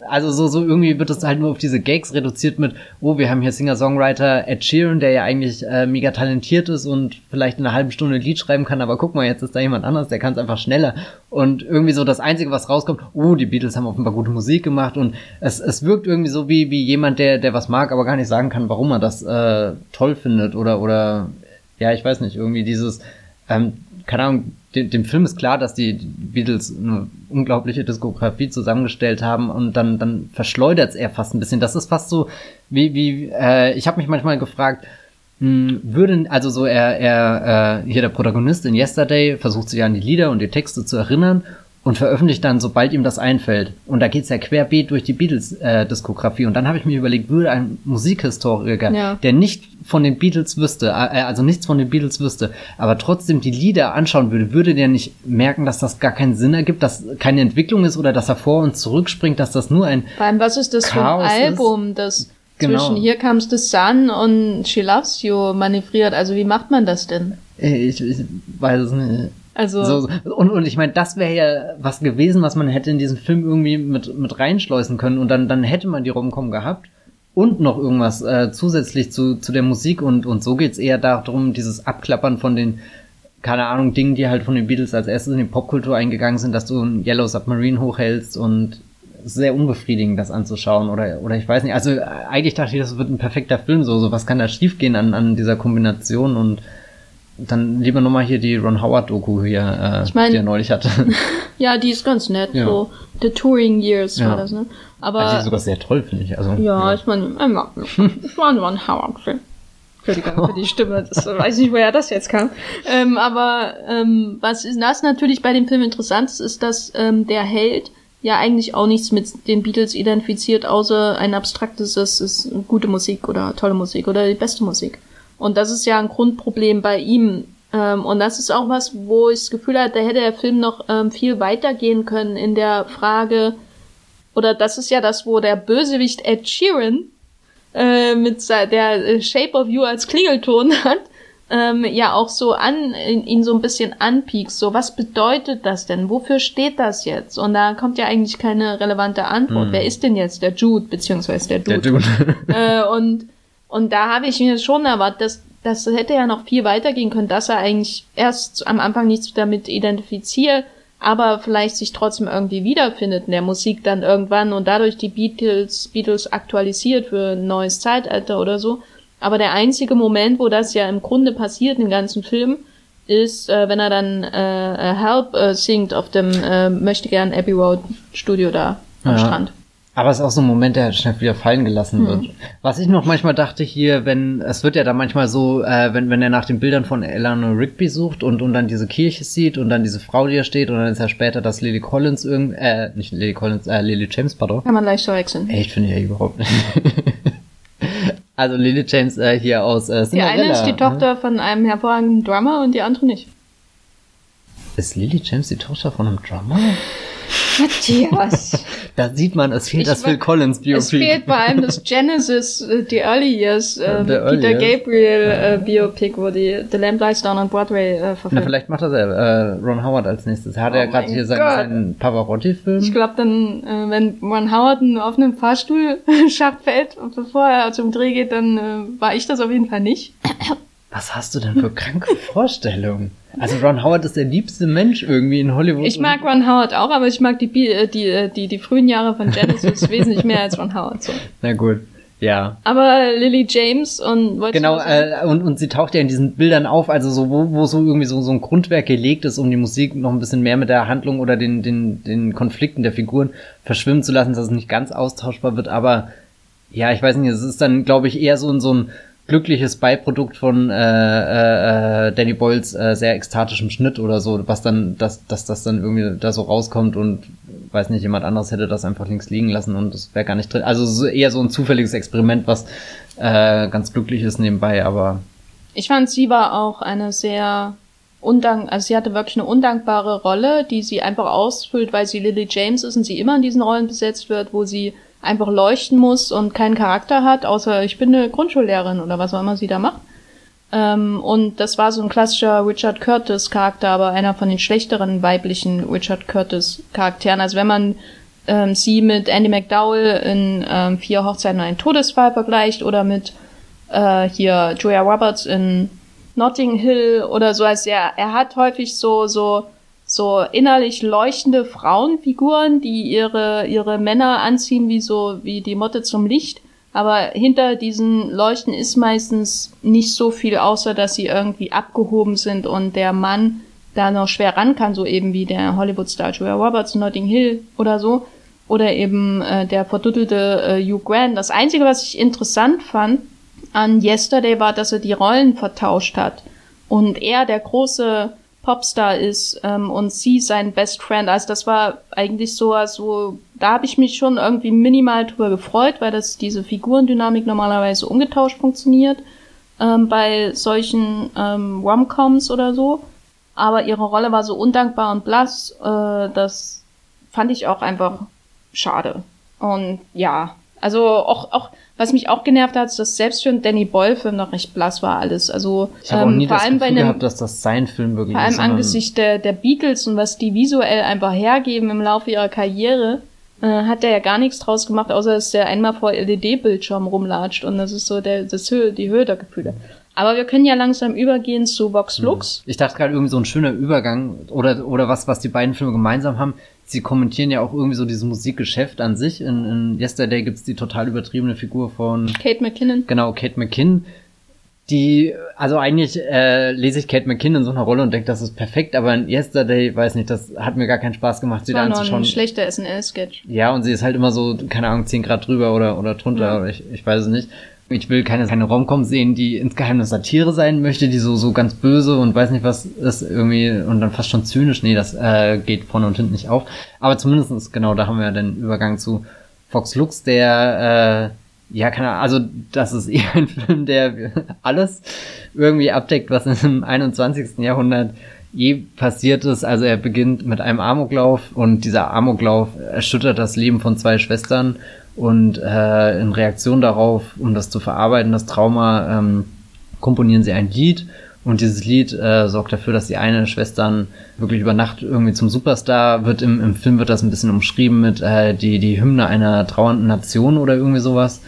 Also so, so irgendwie wird es halt nur auf diese Gags reduziert mit, oh, wir haben hier Singer-Songwriter Ed Sheeran, der ja eigentlich äh, mega talentiert ist und vielleicht in einer halben Stunde ein Lied schreiben kann, aber guck mal, jetzt ist da jemand anders, der kann es einfach schneller. Und irgendwie so das Einzige, was rauskommt, oh, die Beatles haben offenbar gute Musik gemacht und es, es wirkt irgendwie so wie, wie jemand, der, der was mag, aber gar nicht sagen kann, warum er das äh, toll findet oder, oder, ja, ich weiß nicht, irgendwie dieses, ähm, keine Ahnung, dem, dem Film ist klar, dass die Beatles eine unglaubliche Diskografie zusammengestellt haben und dann, dann verschleudert es er fast ein bisschen. Das ist fast so, wie, wie, äh, ich habe mich manchmal gefragt, mh, hm, würden, also so er, er, äh, hier der Protagonist in Yesterday versucht sich an die Lieder und die Texte zu erinnern und veröffentlicht dann, sobald ihm das einfällt. Und da geht's ja querbeet durch die Beatles-Diskografie. Äh, und dann habe ich mir überlegt, würde ein Musikhistoriker, ja. der nicht von den Beatles wüsste, äh, also nichts von den Beatles wüsste, aber trotzdem die Lieder anschauen würde, würde der nicht merken, dass das gar keinen Sinn ergibt, dass keine Entwicklung ist oder dass er vor und zurückspringt, dass das nur ein Vor allem, was ist das Chaos für ein Album, das genau. zwischen Here Comes the Sun und She Loves You manövriert? Also wie macht man das denn? Ich, ich weiß es nicht. Also so, und, und ich meine, das wäre ja was gewesen, was man hätte in diesen Film irgendwie mit mit reinschleusen können und dann dann hätte man die Romcom gehabt und noch irgendwas äh, zusätzlich zu zu der Musik und und so geht's eher darum, dieses Abklappern von den keine Ahnung Dingen, die halt von den Beatles als erstes in die Popkultur eingegangen sind, dass du ein Yellow Submarine hochhältst und sehr unbefriedigend, das anzuschauen oder oder ich weiß nicht. Also eigentlich dachte ich, das wird ein perfekter Film. So, so was kann da schiefgehen an an dieser Kombination und dann lieber nochmal hier die Ron Howard-Doku hier, äh, ich mein, die er neulich hatte. ja, die ist ganz nett. Ja. So The Touring Years ja. war das, ne? Aber also die ist sogar sehr toll, finde ich. Also, ja, ja. ich meine, ich mag Ich war ein Ron Howard-Film. Entschuldigung für die Stimme, das weiß nicht, woher das jetzt kam. Ähm, aber ähm, was ist das natürlich bei dem Film interessant ist, ist, dass ähm, der Held ja eigentlich auch nichts mit den Beatles identifiziert, außer ein abstraktes, das ist gute Musik oder tolle Musik oder die beste Musik. Und das ist ja ein Grundproblem bei ihm. Ähm, und das ist auch was, wo ich das Gefühl hatte, da hätte der Film noch ähm, viel weitergehen können in der Frage, oder das ist ja das, wo der Bösewicht Ed Sheeran äh, mit der äh, Shape of You als Klingelton hat, ähm, ja auch so an, ihn so ein bisschen anpiekst. So, was bedeutet das denn? Wofür steht das jetzt? Und da kommt ja eigentlich keine relevante Antwort. Hm. Wer ist denn jetzt der Jude, beziehungsweise der Dude? Der Dude. äh, und und da habe ich mir schon erwartet, dass das hätte ja noch viel weitergehen können, dass er eigentlich erst am Anfang nichts damit identifiziert, aber vielleicht sich trotzdem irgendwie wiederfindet in der Musik dann irgendwann und dadurch die Beatles, Beatles aktualisiert für ein neues Zeitalter oder so. Aber der einzige Moment, wo das ja im Grunde passiert im ganzen Film, ist, äh, wenn er dann äh Help äh, singt auf dem äh, möchte gern Abbey Road Studio da am ja. Strand. Aber es ist auch so ein Moment, der schnell wieder fallen gelassen hm. wird. Was ich noch manchmal dachte hier, wenn, es wird ja dann manchmal so, äh, wenn, wenn er nach den Bildern von Eleanor Rigby sucht und, und dann diese Kirche sieht und dann diese Frau, die da steht und dann ist ja später, dass Lily Collins irgend, äh, nicht Lily Collins, äh, Lily James, pardon. Kann man leicht verwechseln. Echt, finde ich ja überhaupt nicht. also Lily James äh, hier aus äh, Cinderella. Die eine ist die Tochter ne? von einem hervorragenden Drummer und die andere nicht. Ist Lily James die Tochter von einem Drummer? Matthias. da sieht man, es fehlt ich das Phil Collins Biopic. Es fehlt vor allem das Genesis, äh, die Early Years, äh, Peter Early Gabriel äh, Biopic, wo die The Lamb Lies Down on Broadway äh, verfilmt. Na, vielleicht macht er selber, äh, Ron Howard als nächstes. Hat oh er gerade hier seinen, seinen Pavarotti-Film? Ich glaube dann, äh, wenn Ron Howard auf einem Fahrstuhl Schacht fällt bevor er zum Dreh geht, dann äh, war ich das auf jeden Fall nicht. Was hast du denn für kranke Vorstellungen? Also Ron Howard ist der liebste Mensch irgendwie in Hollywood. Ich mag Ron Howard auch, aber ich mag die, äh, die, äh, die, die frühen Jahre von Genesis wesentlich mehr als Ron Howard. So. Na gut. Ja. Aber Lily James und genau äh, und und sie taucht ja in diesen Bildern auf, also so wo wo so irgendwie so so ein Grundwerk gelegt ist, um die Musik noch ein bisschen mehr mit der Handlung oder den den den Konflikten der Figuren verschwimmen zu lassen, dass es nicht ganz austauschbar wird, aber ja, ich weiß nicht, es ist dann glaube ich eher so so ein glückliches Beiprodukt von äh, äh, äh, Danny Boyles äh, sehr ekstatischem Schnitt oder so, was dann, dass, dass das dann irgendwie da so rauskommt und weiß nicht, jemand anderes hätte das einfach links liegen lassen und das wäre gar nicht drin. Also so eher so ein zufälliges Experiment, was äh, ganz glücklich ist nebenbei, aber. Ich fand, sie war auch eine sehr undank, also sie hatte wirklich eine undankbare Rolle, die sie einfach ausfüllt, weil sie Lily James ist und sie immer in diesen Rollen besetzt wird, wo sie einfach leuchten muss und keinen Charakter hat, außer ich bin eine Grundschullehrerin oder was auch immer sie da macht. Ähm, und das war so ein klassischer Richard Curtis Charakter, aber einer von den schlechteren weiblichen Richard Curtis Charakteren. Also wenn man ähm, sie mit Andy McDowell in ähm, Vier Hochzeiten und ein Todesfall vergleicht oder mit äh, hier Julia Roberts in Notting Hill oder so. Also er, er hat häufig so, so, so innerlich leuchtende Frauenfiguren, die ihre, ihre Männer anziehen wie so, wie die Motte zum Licht. Aber hinter diesen Leuchten ist meistens nicht so viel, außer dass sie irgendwie abgehoben sind und der Mann da noch schwer ran kann, so eben wie der Hollywood-Star Julia Roberts in Notting Hill oder so. Oder eben äh, der verduttelte äh, Hugh Grant. Das Einzige, was ich interessant fand an Yesterday, war, dass er die Rollen vertauscht hat. Und er der große Popstar ist ähm, und sie sein Best Friend. Also das war eigentlich so, also da habe ich mich schon irgendwie minimal drüber gefreut, weil das diese Figurendynamik normalerweise umgetauscht funktioniert ähm, bei solchen ähm, Romcoms oder so aber ihre Rolle war so undankbar und blass, äh, das fand ich auch einfach schade. Und ja, also auch, auch was mich auch genervt hat, ist, dass selbst für einen Danny Boyle-Film noch recht blass war alles. Also ich ähm, auch nie vor das allem Gefühl bei einem, gehabt, dass das sein Film wirklich vor allem ist. Vor allem angesichts der, der Beatles und was die visuell einfach hergeben im Laufe ihrer Karriere, äh, hat der ja gar nichts draus gemacht, außer dass der einmal vor LED-Bildschirm rumlatscht und das ist so der, das Höhe, die Höhe der Gefühle. Aber wir können ja langsam übergehen zu Vox hm. Lux. Ich dachte gerade irgendwie so ein schöner Übergang oder, oder was, was die beiden Filme gemeinsam haben. Sie kommentieren ja auch irgendwie so dieses Musikgeschäft an sich. In, in Yesterday gibt's die total übertriebene Figur von Kate McKinnon. Genau, Kate McKinnon. Die, also eigentlich äh, lese ich Kate McKinnon in so einer Rolle und denke, das ist perfekt, aber in Yesterday, weiß nicht, das hat mir gar keinen Spaß gemacht, sie da anzuschauen. ein schlechter SNL-Sketch. Ja, und sie ist halt immer so, keine Ahnung, 10 Grad drüber oder, oder drunter, ja. oder ich, ich weiß es nicht. Ich will keine, keine Romcom sehen, die insgeheim eine Satire sein möchte, die so, so ganz böse und weiß nicht was ist irgendwie und dann fast schon zynisch. Nee, das äh, geht vorne und hinten nicht auf. Aber zumindestens genau, da haben wir den Übergang zu Fox Lux, der, äh, ja, keine Ahnung, also das ist eher ein Film, der alles irgendwie abdeckt, was im 21. Jahrhundert je passiert ist. Also er beginnt mit einem Amoklauf und dieser Amoklauf erschüttert das Leben von zwei Schwestern und äh, in Reaktion darauf, um das zu verarbeiten, das Trauma, ähm, komponieren sie ein Lied. Und dieses Lied äh, sorgt dafür, dass die eine Schwestern wirklich über Nacht irgendwie zum Superstar wird. Im, im Film wird das ein bisschen umschrieben mit äh, die, die Hymne einer trauernden Nation oder irgendwie sowas.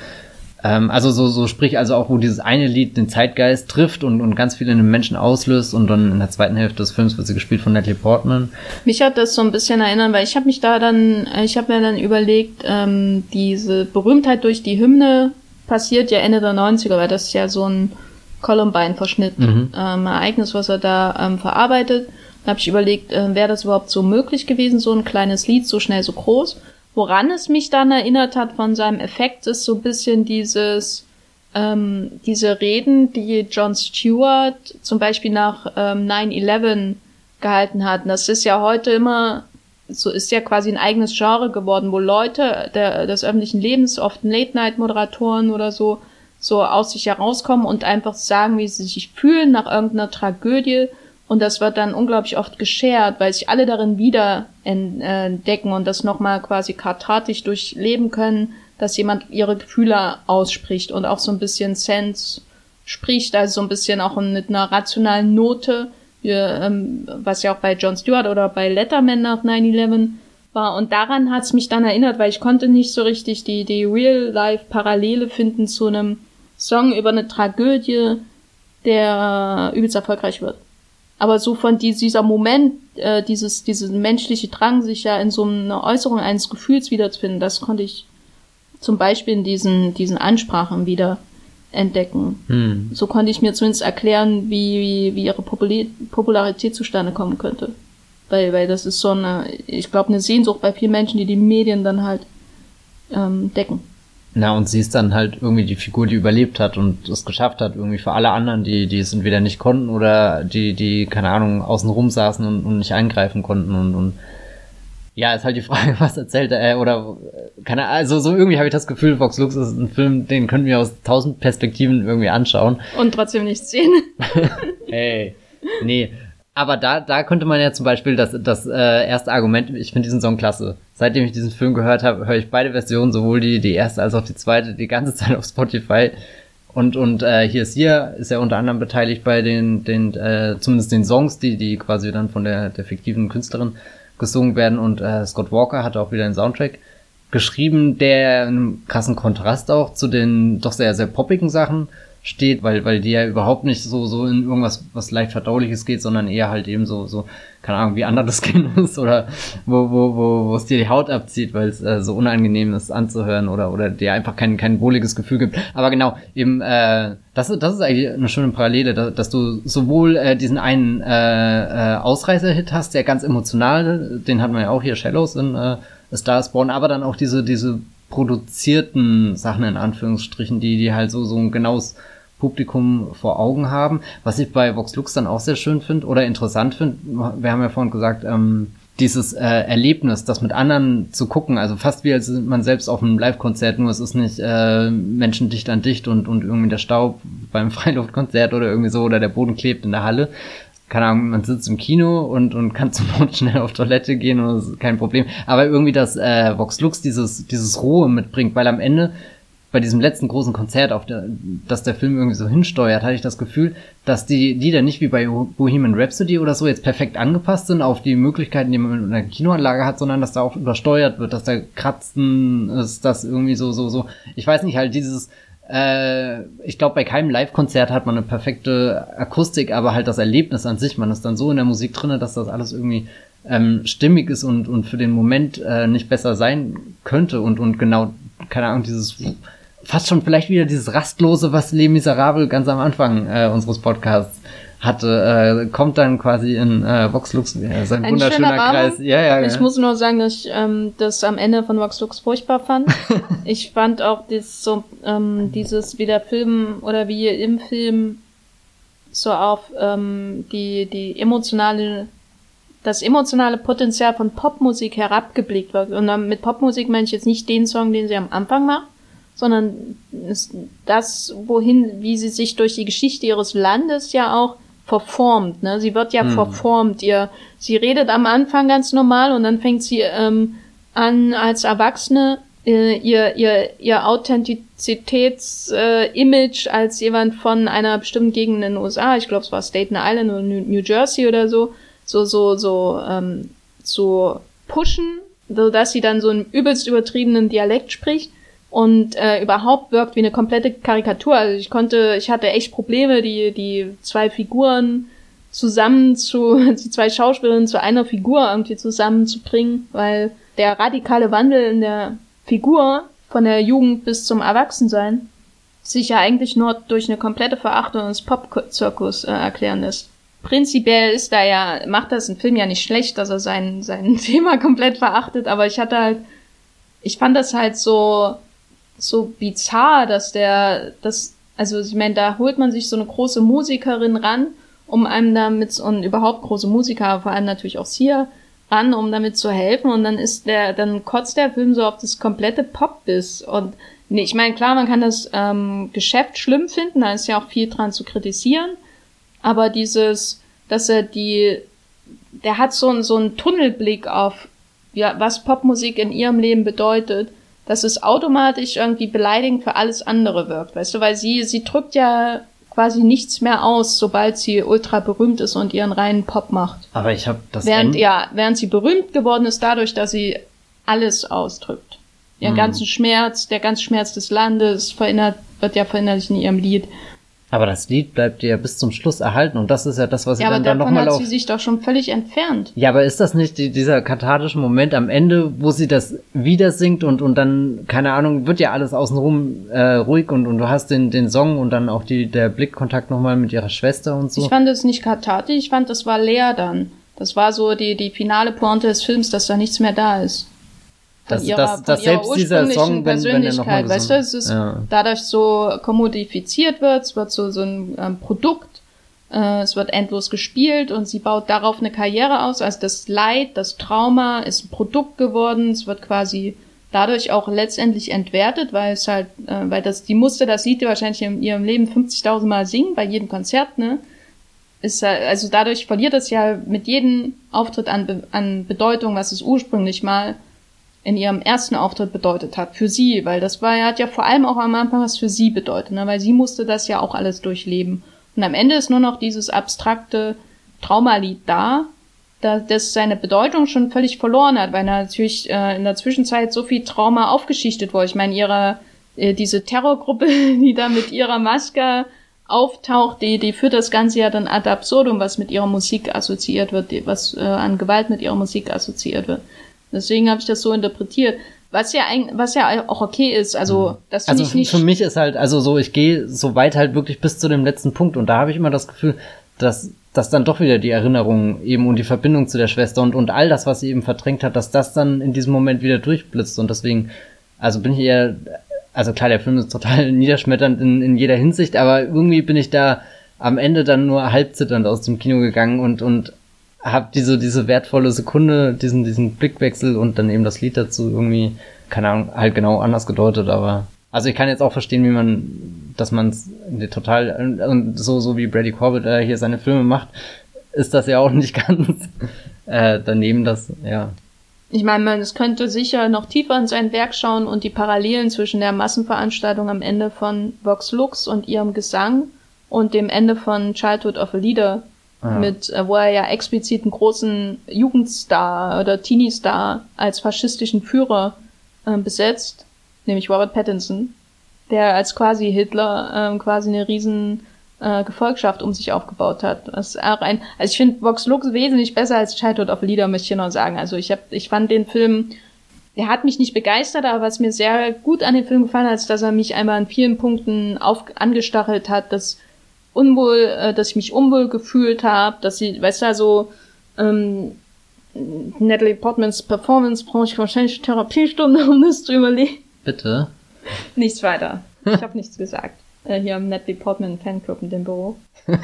Ähm, also so, so sprich also auch, wo dieses eine Lied den Zeitgeist trifft und, und ganz viele in den Menschen auslöst und dann in der zweiten Hälfte des Films wird sie gespielt von Natalie Portman. Mich hat das so ein bisschen erinnert, weil ich habe mich da dann, ich habe mir dann überlegt, ähm, diese Berühmtheit durch die Hymne passiert ja Ende der 90er, weil das ist ja so ein Columbine-Verschnitt, mhm. ähm, Ereignis, was er da ähm, verarbeitet. Da habe ich überlegt, äh, wäre das überhaupt so möglich gewesen, so ein kleines Lied, so schnell, so groß. Woran es mich dann erinnert hat von seinem Effekt, ist so ein bisschen dieses, ähm, diese Reden, die John Stewart zum Beispiel nach ähm, 9-11 gehalten hat. Und das ist ja heute immer, so ist ja quasi ein eigenes Genre geworden, wo Leute der, des öffentlichen Lebens, oft Late-Night-Moderatoren oder so, so aus sich herauskommen und einfach sagen, wie sie sich fühlen nach irgendeiner Tragödie und das wird dann unglaublich oft geshared, weil sich alle darin wieder entdecken und das nochmal quasi kathartisch durchleben können, dass jemand ihre Gefühle ausspricht und auch so ein bisschen Sense spricht, also so ein bisschen auch mit einer rationalen Note, ähm, was ja auch bei Jon Stewart oder bei Letterman nach 9-11 war. Und daran hat's mich dann erinnert, weil ich konnte nicht so richtig die, die Real-Life-Parallele finden zu einem Song über eine Tragödie, der übelst erfolgreich wird. Aber so von dieser Moment, äh, dieses, dieses menschliche Drang, sich ja in so einer Äußerung eines Gefühls wiederzufinden, das konnte ich zum Beispiel in diesen, diesen Ansprachen wieder entdecken. Hm. So konnte ich mir zumindest erklären, wie, wie, wie ihre Popularität zustande kommen könnte. Weil, weil das ist so eine, ich glaube, eine Sehnsucht bei vielen Menschen, die die Medien dann halt ähm, decken. Na, und sie ist dann halt irgendwie die Figur, die überlebt hat und es geschafft hat, irgendwie für alle anderen, die, die es entweder nicht konnten oder die, die, keine Ahnung, außen rum saßen und, und nicht eingreifen konnten und, und ja, ist halt die Frage, was erzählt er, oder, keine Ahnung, also so irgendwie habe ich das Gefühl, Vox Lux ist ein Film, den können wir aus tausend Perspektiven irgendwie anschauen. Und trotzdem nichts sehen. hey, nee, aber da, da könnte man ja zum Beispiel das, das äh, erste Argument, ich finde diesen Song klasse. Seitdem ich diesen Film gehört habe, höre ich beide Versionen, sowohl die, die erste als auch die zweite, die ganze Zeit auf Spotify. Und, und äh, hier ist hier, ist ja unter anderem beteiligt bei den, den äh, zumindest den Songs, die, die quasi dann von der, der fiktiven Künstlerin gesungen werden und äh, Scott Walker hatte auch wieder einen Soundtrack geschrieben, der einen krassen Kontrast auch zu den doch sehr, sehr poppigen Sachen steht, weil, weil die ja überhaupt nicht so, so in irgendwas, was leicht verdauliches geht, sondern eher halt eben so, so, keine Ahnung, wie under the skin ist oder wo, wo, wo, wo es dir die Haut abzieht, weil es äh, so unangenehm ist anzuhören oder, oder dir einfach kein, kein wohliges Gefühl gibt. Aber genau, eben, äh, das, das ist eigentlich eine schöne Parallele, dass, dass du sowohl äh, diesen einen äh, äh, Ausreißer-Hit hast, der ganz emotional, den hatten wir ja auch hier, Shallows in äh, Star is Born, aber dann auch diese, diese produzierten Sachen in Anführungsstrichen, die, die halt so, so ein genaues Publikum vor Augen haben. Was ich bei Vox Lux dann auch sehr schön finde oder interessant finde, wir haben ja vorhin gesagt, ähm, dieses äh, Erlebnis, das mit anderen zu gucken, also fast wie als man selbst auf einem Live-Konzert, nur es ist nicht äh, Menschen dicht an dicht und, und irgendwie der Staub beim Freiluftkonzert oder irgendwie so oder der Boden klebt in der Halle, keine Ahnung, man sitzt im Kino und, und kann zum Not schnell auf Toilette gehen und das ist kein Problem. Aber irgendwie, dass äh, Vox Lux dieses, dieses Rohe mitbringt, weil am Ende bei diesem letzten großen Konzert, auf der, dass der Film irgendwie so hinsteuert, hatte ich das Gefühl, dass die Lieder nicht wie bei Bohemian Rhapsody oder so jetzt perfekt angepasst sind auf die Möglichkeiten, die man in einer Kinoanlage hat, sondern dass da auch übersteuert wird, dass da Kratzen ist, dass irgendwie so, so, so, ich weiß nicht, halt dieses, äh, ich glaube, bei keinem Live-Konzert hat man eine perfekte Akustik, aber halt das Erlebnis an sich, man ist dann so in der Musik drinne, dass das alles irgendwie ähm, stimmig ist und, und für den Moment äh, nicht besser sein könnte und, und genau, keine Ahnung, dieses fast schon vielleicht wieder dieses Rastlose, was Les Miserables ganz am Anfang äh, unseres Podcasts hatte, äh, kommt dann quasi in äh, Vox Lux, äh, sein Ein wunderschöner Kreis. Ja, ja, ich ja. muss nur sagen, dass ich ähm, das am Ende von Vox Lux furchtbar fand. ich fand auch das so, ähm, dieses, wie der Film oder wie im Film so auf ähm, die, die emotionale, das emotionale Potenzial von Popmusik herabgeblickt wird. Und dann mit Popmusik meine ich jetzt nicht den Song, den sie am Anfang macht, sondern das, wohin, wie sie sich durch die Geschichte ihres Landes ja auch verformt. Ne? Sie wird ja hm. verformt. Ihr, sie redet am Anfang ganz normal und dann fängt sie ähm, an als Erwachsene äh, ihr ihr ihr Authentizitäts-Image äh, als jemand von einer bestimmten Gegend in den USA, ich glaube es war Staten Island oder New, New Jersey oder so, so so so ähm, so pushen, so dass sie dann so einen übelst übertriebenen Dialekt spricht und äh, überhaupt wirkt wie eine komplette Karikatur. Also ich konnte, ich hatte echt Probleme, die die zwei Figuren zusammen zu, die zwei Schauspielerinnen zu einer Figur irgendwie zusammenzubringen, weil der radikale Wandel in der Figur von der Jugend bis zum Erwachsensein sich ja eigentlich nur durch eine komplette Verachtung des Pop-Zirkus äh, erklären lässt. Prinzipiell ist da ja, macht das ein Film ja nicht schlecht, dass er sein, sein Thema komplett verachtet, aber ich hatte halt, ich fand das halt so, so bizarr, dass der, das, also ich meine, da holt man sich so eine große Musikerin ran, um einem damit, und überhaupt große Musiker, vor allem natürlich auch Sia, ran, um damit zu helfen. Und dann ist der, dann kotzt der Film so auf das komplette Pop-Biss. Und nee, ich meine, klar, man kann das ähm, Geschäft schlimm finden, da ist ja auch viel dran zu kritisieren, aber dieses, dass er die, der hat so, so einen Tunnelblick auf, ja, was Popmusik in ihrem Leben bedeutet, dass es automatisch irgendwie beleidigend für alles andere wirkt, weißt du, weil sie, sie drückt ja quasi nichts mehr aus, sobald sie ultra berühmt ist und ihren reinen Pop macht. Aber ich habe das während ja, während sie berühmt geworden ist dadurch, dass sie alles ausdrückt. Ihren Hm. ganzen Schmerz, der ganze Schmerz des Landes verinnert, wird ja verinnerlicht in ihrem Lied. Aber das Lied bleibt dir ja bis zum Schluss erhalten und das ist ja das, was sie Ja, aber dann, dann nochmal hat auf. sie sich doch schon völlig entfernt. Ja, aber ist das nicht die, dieser kathartische Moment am Ende, wo sie das wieder singt und, und dann, keine Ahnung, wird ja alles außenrum äh, ruhig und, und du hast den, den Song und dann auch die, der Blickkontakt nochmal mit ihrer Schwester und so. Ich fand es nicht kathartisch, ich fand, das war leer dann. Das war so die, die finale Pointe des Films, dass da nichts mehr da ist. Von Das- das- das selbst dieser Song, wenn- wenn Persönlichkeit, weißt du, es ist Ja. dadurch so kommodifiziert wird, es wird so, so ein ähm, Produkt, äh, es wird endlos gespielt und sie baut darauf eine Karriere aus. Also das Leid, das Trauma ist ein Produkt geworden, es wird quasi dadurch auch letztendlich entwertet, weil es halt, äh, weil das, die musste das Lied wahrscheinlich in ihrem Leben 50.000 Mal singen, bei jedem Konzert, ne? Ist, also dadurch verliert es ja mit jedem Auftritt an, an Bedeutung, was es ursprünglich mal in ihrem ersten Auftritt bedeutet hat, für sie, weil das war hat ja vor allem auch am Anfang was für sie bedeutet, ne? weil sie musste das ja auch alles durchleben. Und am Ende ist nur noch dieses abstrakte Traumalied da, da, dass seine Bedeutung schon völlig verloren hat, weil natürlich äh, in der Zwischenzeit so viel Trauma aufgeschichtet wurde. Ich meine, ihre äh, diese Terrorgruppe, die da mit ihrer Maske auftaucht, die, die führt das Ganze ja dann ad absurdum, was mit ihrer Musik assoziiert wird, was äh, an Gewalt mit ihrer Musik assoziiert wird. Deswegen habe ich das so interpretiert. Was ja eigentlich, was ja auch okay ist, also mhm. das finde also ich nicht. Für mich ist halt, also so, ich gehe so weit halt wirklich bis zu dem letzten Punkt und da habe ich immer das Gefühl, dass dass dann doch wieder die Erinnerung eben und die Verbindung zu der Schwester und, und all das, was sie eben verdrängt hat, dass das dann in diesem Moment wieder durchblitzt. Und deswegen, also bin ich eher, also klar, der Film ist total niederschmetternd in, in jeder Hinsicht, aber irgendwie bin ich da am Ende dann nur halb zitternd aus dem Kino gegangen und, und hab diese, diese wertvolle Sekunde, diesen, diesen Blickwechsel und dann eben das Lied dazu irgendwie, keine Ahnung, halt genau anders gedeutet, aber also ich kann jetzt auch verstehen, wie man, dass man total und so so wie Brady Corbett äh, hier seine Filme macht, ist das ja auch nicht ganz äh, daneben, das ja. Ich meine, man es könnte sicher noch tiefer in sein Werk schauen und die Parallelen zwischen der Massenveranstaltung am Ende von Vox Lux und ihrem Gesang und dem Ende von Childhood of a Leader ah. mit, äh, wo er ja explizit einen großen Jugendstar oder Teenie-Star als faschistischen Führer äh, besetzt nämlich Robert Pattinson, der als quasi Hitler ähm, quasi eine riesen äh, Gefolgschaft um sich aufgebaut hat. Das ist auch ein, also ich finde Vox Lux wesentlich besser als Childhood of Leader, möchte ich hier noch sagen. Also ich hab, ich fand den Film, der hat mich nicht begeistert, aber was mir sehr gut an dem Film gefallen hat, ist, dass er mich einmal an vielen Punkten auf, angestachelt hat, dass unwohl, äh, dass ich mich unwohl gefühlt habe, dass sie, weißt du, also ähm, Natalie Portmans Performance brauche ich wahrscheinlich Therapiestunde, um das zu überlegen. Bitte? Nichts weiter. Ich habe nichts gesagt. Äh, hier im Natalie Portman Fanclub in dem Büro.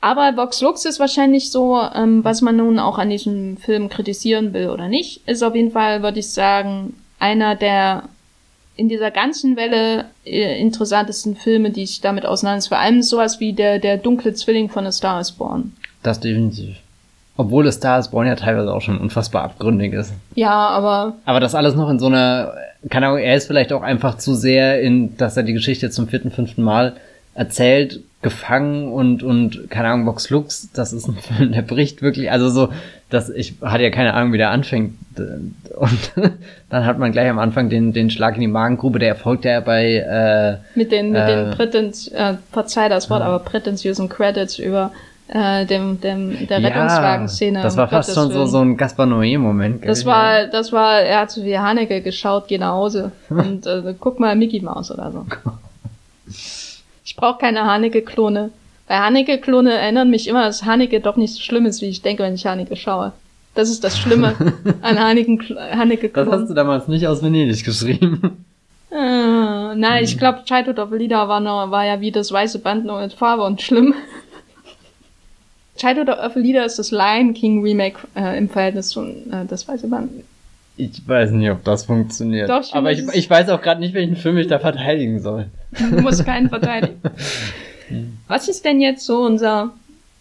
Aber Vox Lux ist wahrscheinlich so, ähm, was man nun auch an diesem Film kritisieren will oder nicht, ist auf jeden Fall, würde ich sagen, einer der in dieser ganzen Welle äh, interessantesten Filme, die ich damit auseinandersetze. Vor allem sowas wie der, der dunkle Zwilling von A Star is Born. Das definitiv. Obwohl das Star is Born ja teilweise auch schon unfassbar abgründig ist. Ja, aber. Aber das alles noch in so einer, keine Ahnung, er ist vielleicht auch einfach zu sehr in, dass er die Geschichte zum vierten, fünften Mal erzählt, gefangen und, und, keine Ahnung, Vox Lux, das ist ein Film, der bricht wirklich, also so, dass ich hatte ja keine Ahnung, wie der anfängt. Und dann hat man gleich am Anfang den, den Schlag in die Magengrube, der erfolgt ja bei, äh, Mit den, mit äh, den Prätens, äh, verzeih das Wort, ja. aber prätentiösen Credits über äh, dem, dem, der Rettungswagen-Szene. Ja, das war fast schon so, so ein Gaspar Noé-Moment. Das war, das war, er hat so wie Haneke geschaut, geh nach Hause und äh, guck mal Mickey Mouse oder so. Ich brauche keine Haneke-Klone. Bei Haneke-Klone erinnern mich immer, dass Haneke doch nicht so schlimm ist, wie ich denke, wenn ich Haneke schaue. Das ist das Schlimme an Haneke-Klonen. Das hast du damals nicht aus Venedig geschrieben. Äh, nein, ich glaube, Childhood of Lida war, noch, war ja wie das weiße Band nur mit Farbe und schlimm. Childhood of Leader ist das Lion King Remake äh, im Verhältnis zu äh, das weiße Band. Ich weiß nicht, ob das funktioniert. Doch, ich Aber ich, ich weiß auch gerade nicht, welchen Film ich da verteidigen soll. Du musst keinen verteidigen. Was ist denn jetzt so unser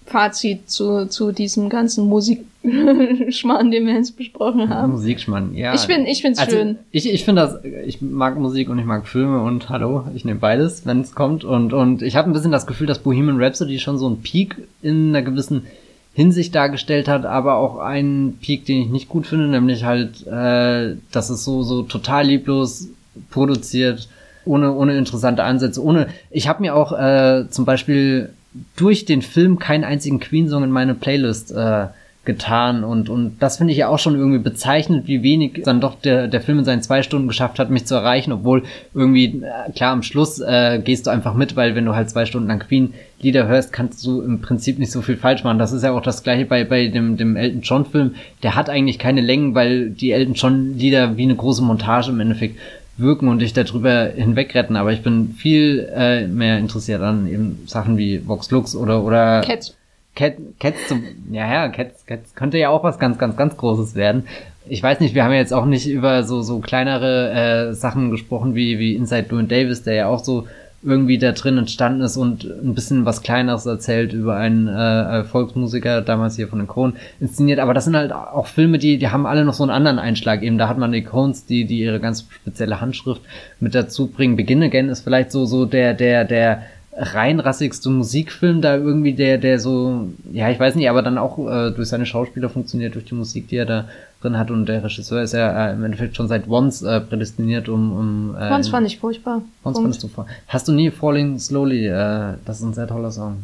Fazit zu, zu diesem ganzen Musikschmarrn, den wir jetzt besprochen haben. Musikschmarrn, ja. Ich finde ich find's also, schön. Ich, ich finde das, ich mag Musik und ich mag Filme und hallo, ich nehme beides, wenn es kommt. Und, und ich habe ein bisschen das Gefühl, dass Bohemian Rhapsody schon so einen Peak in einer gewissen Hinsicht dargestellt hat, aber auch einen Peak, den ich nicht gut finde, nämlich halt, äh, dass es so, so total lieblos produziert, ohne, ohne interessante Ansätze, ohne. Ich habe mir auch äh, zum Beispiel durch den Film keinen einzigen Queen-Song in meine Playlist äh, getan und und das finde ich ja auch schon irgendwie bezeichnend, wie wenig dann doch der der Film in seinen zwei Stunden geschafft hat, mich zu erreichen, obwohl irgendwie äh, klar am Schluss äh, gehst du einfach mit, weil wenn du halt zwei Stunden lang Queen Lieder hörst, kannst du im Prinzip nicht so viel falsch machen. Das ist ja auch das gleiche bei bei dem dem Elton John Film. Der hat eigentlich keine Längen, weil die Elton John Lieder wie eine große Montage im Endeffekt wirken und dich darüber hinwegretten. Aber ich bin viel äh, mehr interessiert an eben Sachen wie Vox Lux oder oder Cats. Cat, Cats zum, ja, ja, Cats, Cats könnte ja auch was ganz, ganz, ganz Großes werden. Ich weiß nicht, wir haben ja jetzt auch nicht über so, so kleinere äh, Sachen gesprochen wie, wie Inside Llewyn Davis, der ja auch so irgendwie da drin entstanden ist und ein bisschen was Kleineres erzählt über einen äh, Volksmusiker, damals hier von den Coen, inszeniert. Aber das sind halt auch Filme, die, die haben alle noch so einen anderen Einschlag. Eben, da hat man die Coens, die, die ihre ganz spezielle Handschrift mit dazu bringen. Begin Again ist vielleicht so, so der, der, der reinrassigste Musikfilm da irgendwie, der, der so, ja, ich weiß nicht, aber dann auch äh, durch seine Schauspieler funktioniert, durch die Musik, die er da drin hat und der Regisseur ist ja äh, im Endeffekt schon seit Once äh, prädestiniert, um, um äh, Once fand ich furchtbar. Once fandest du vor. Hast du nie Falling Slowly? Äh, das ist ein sehr toller Song.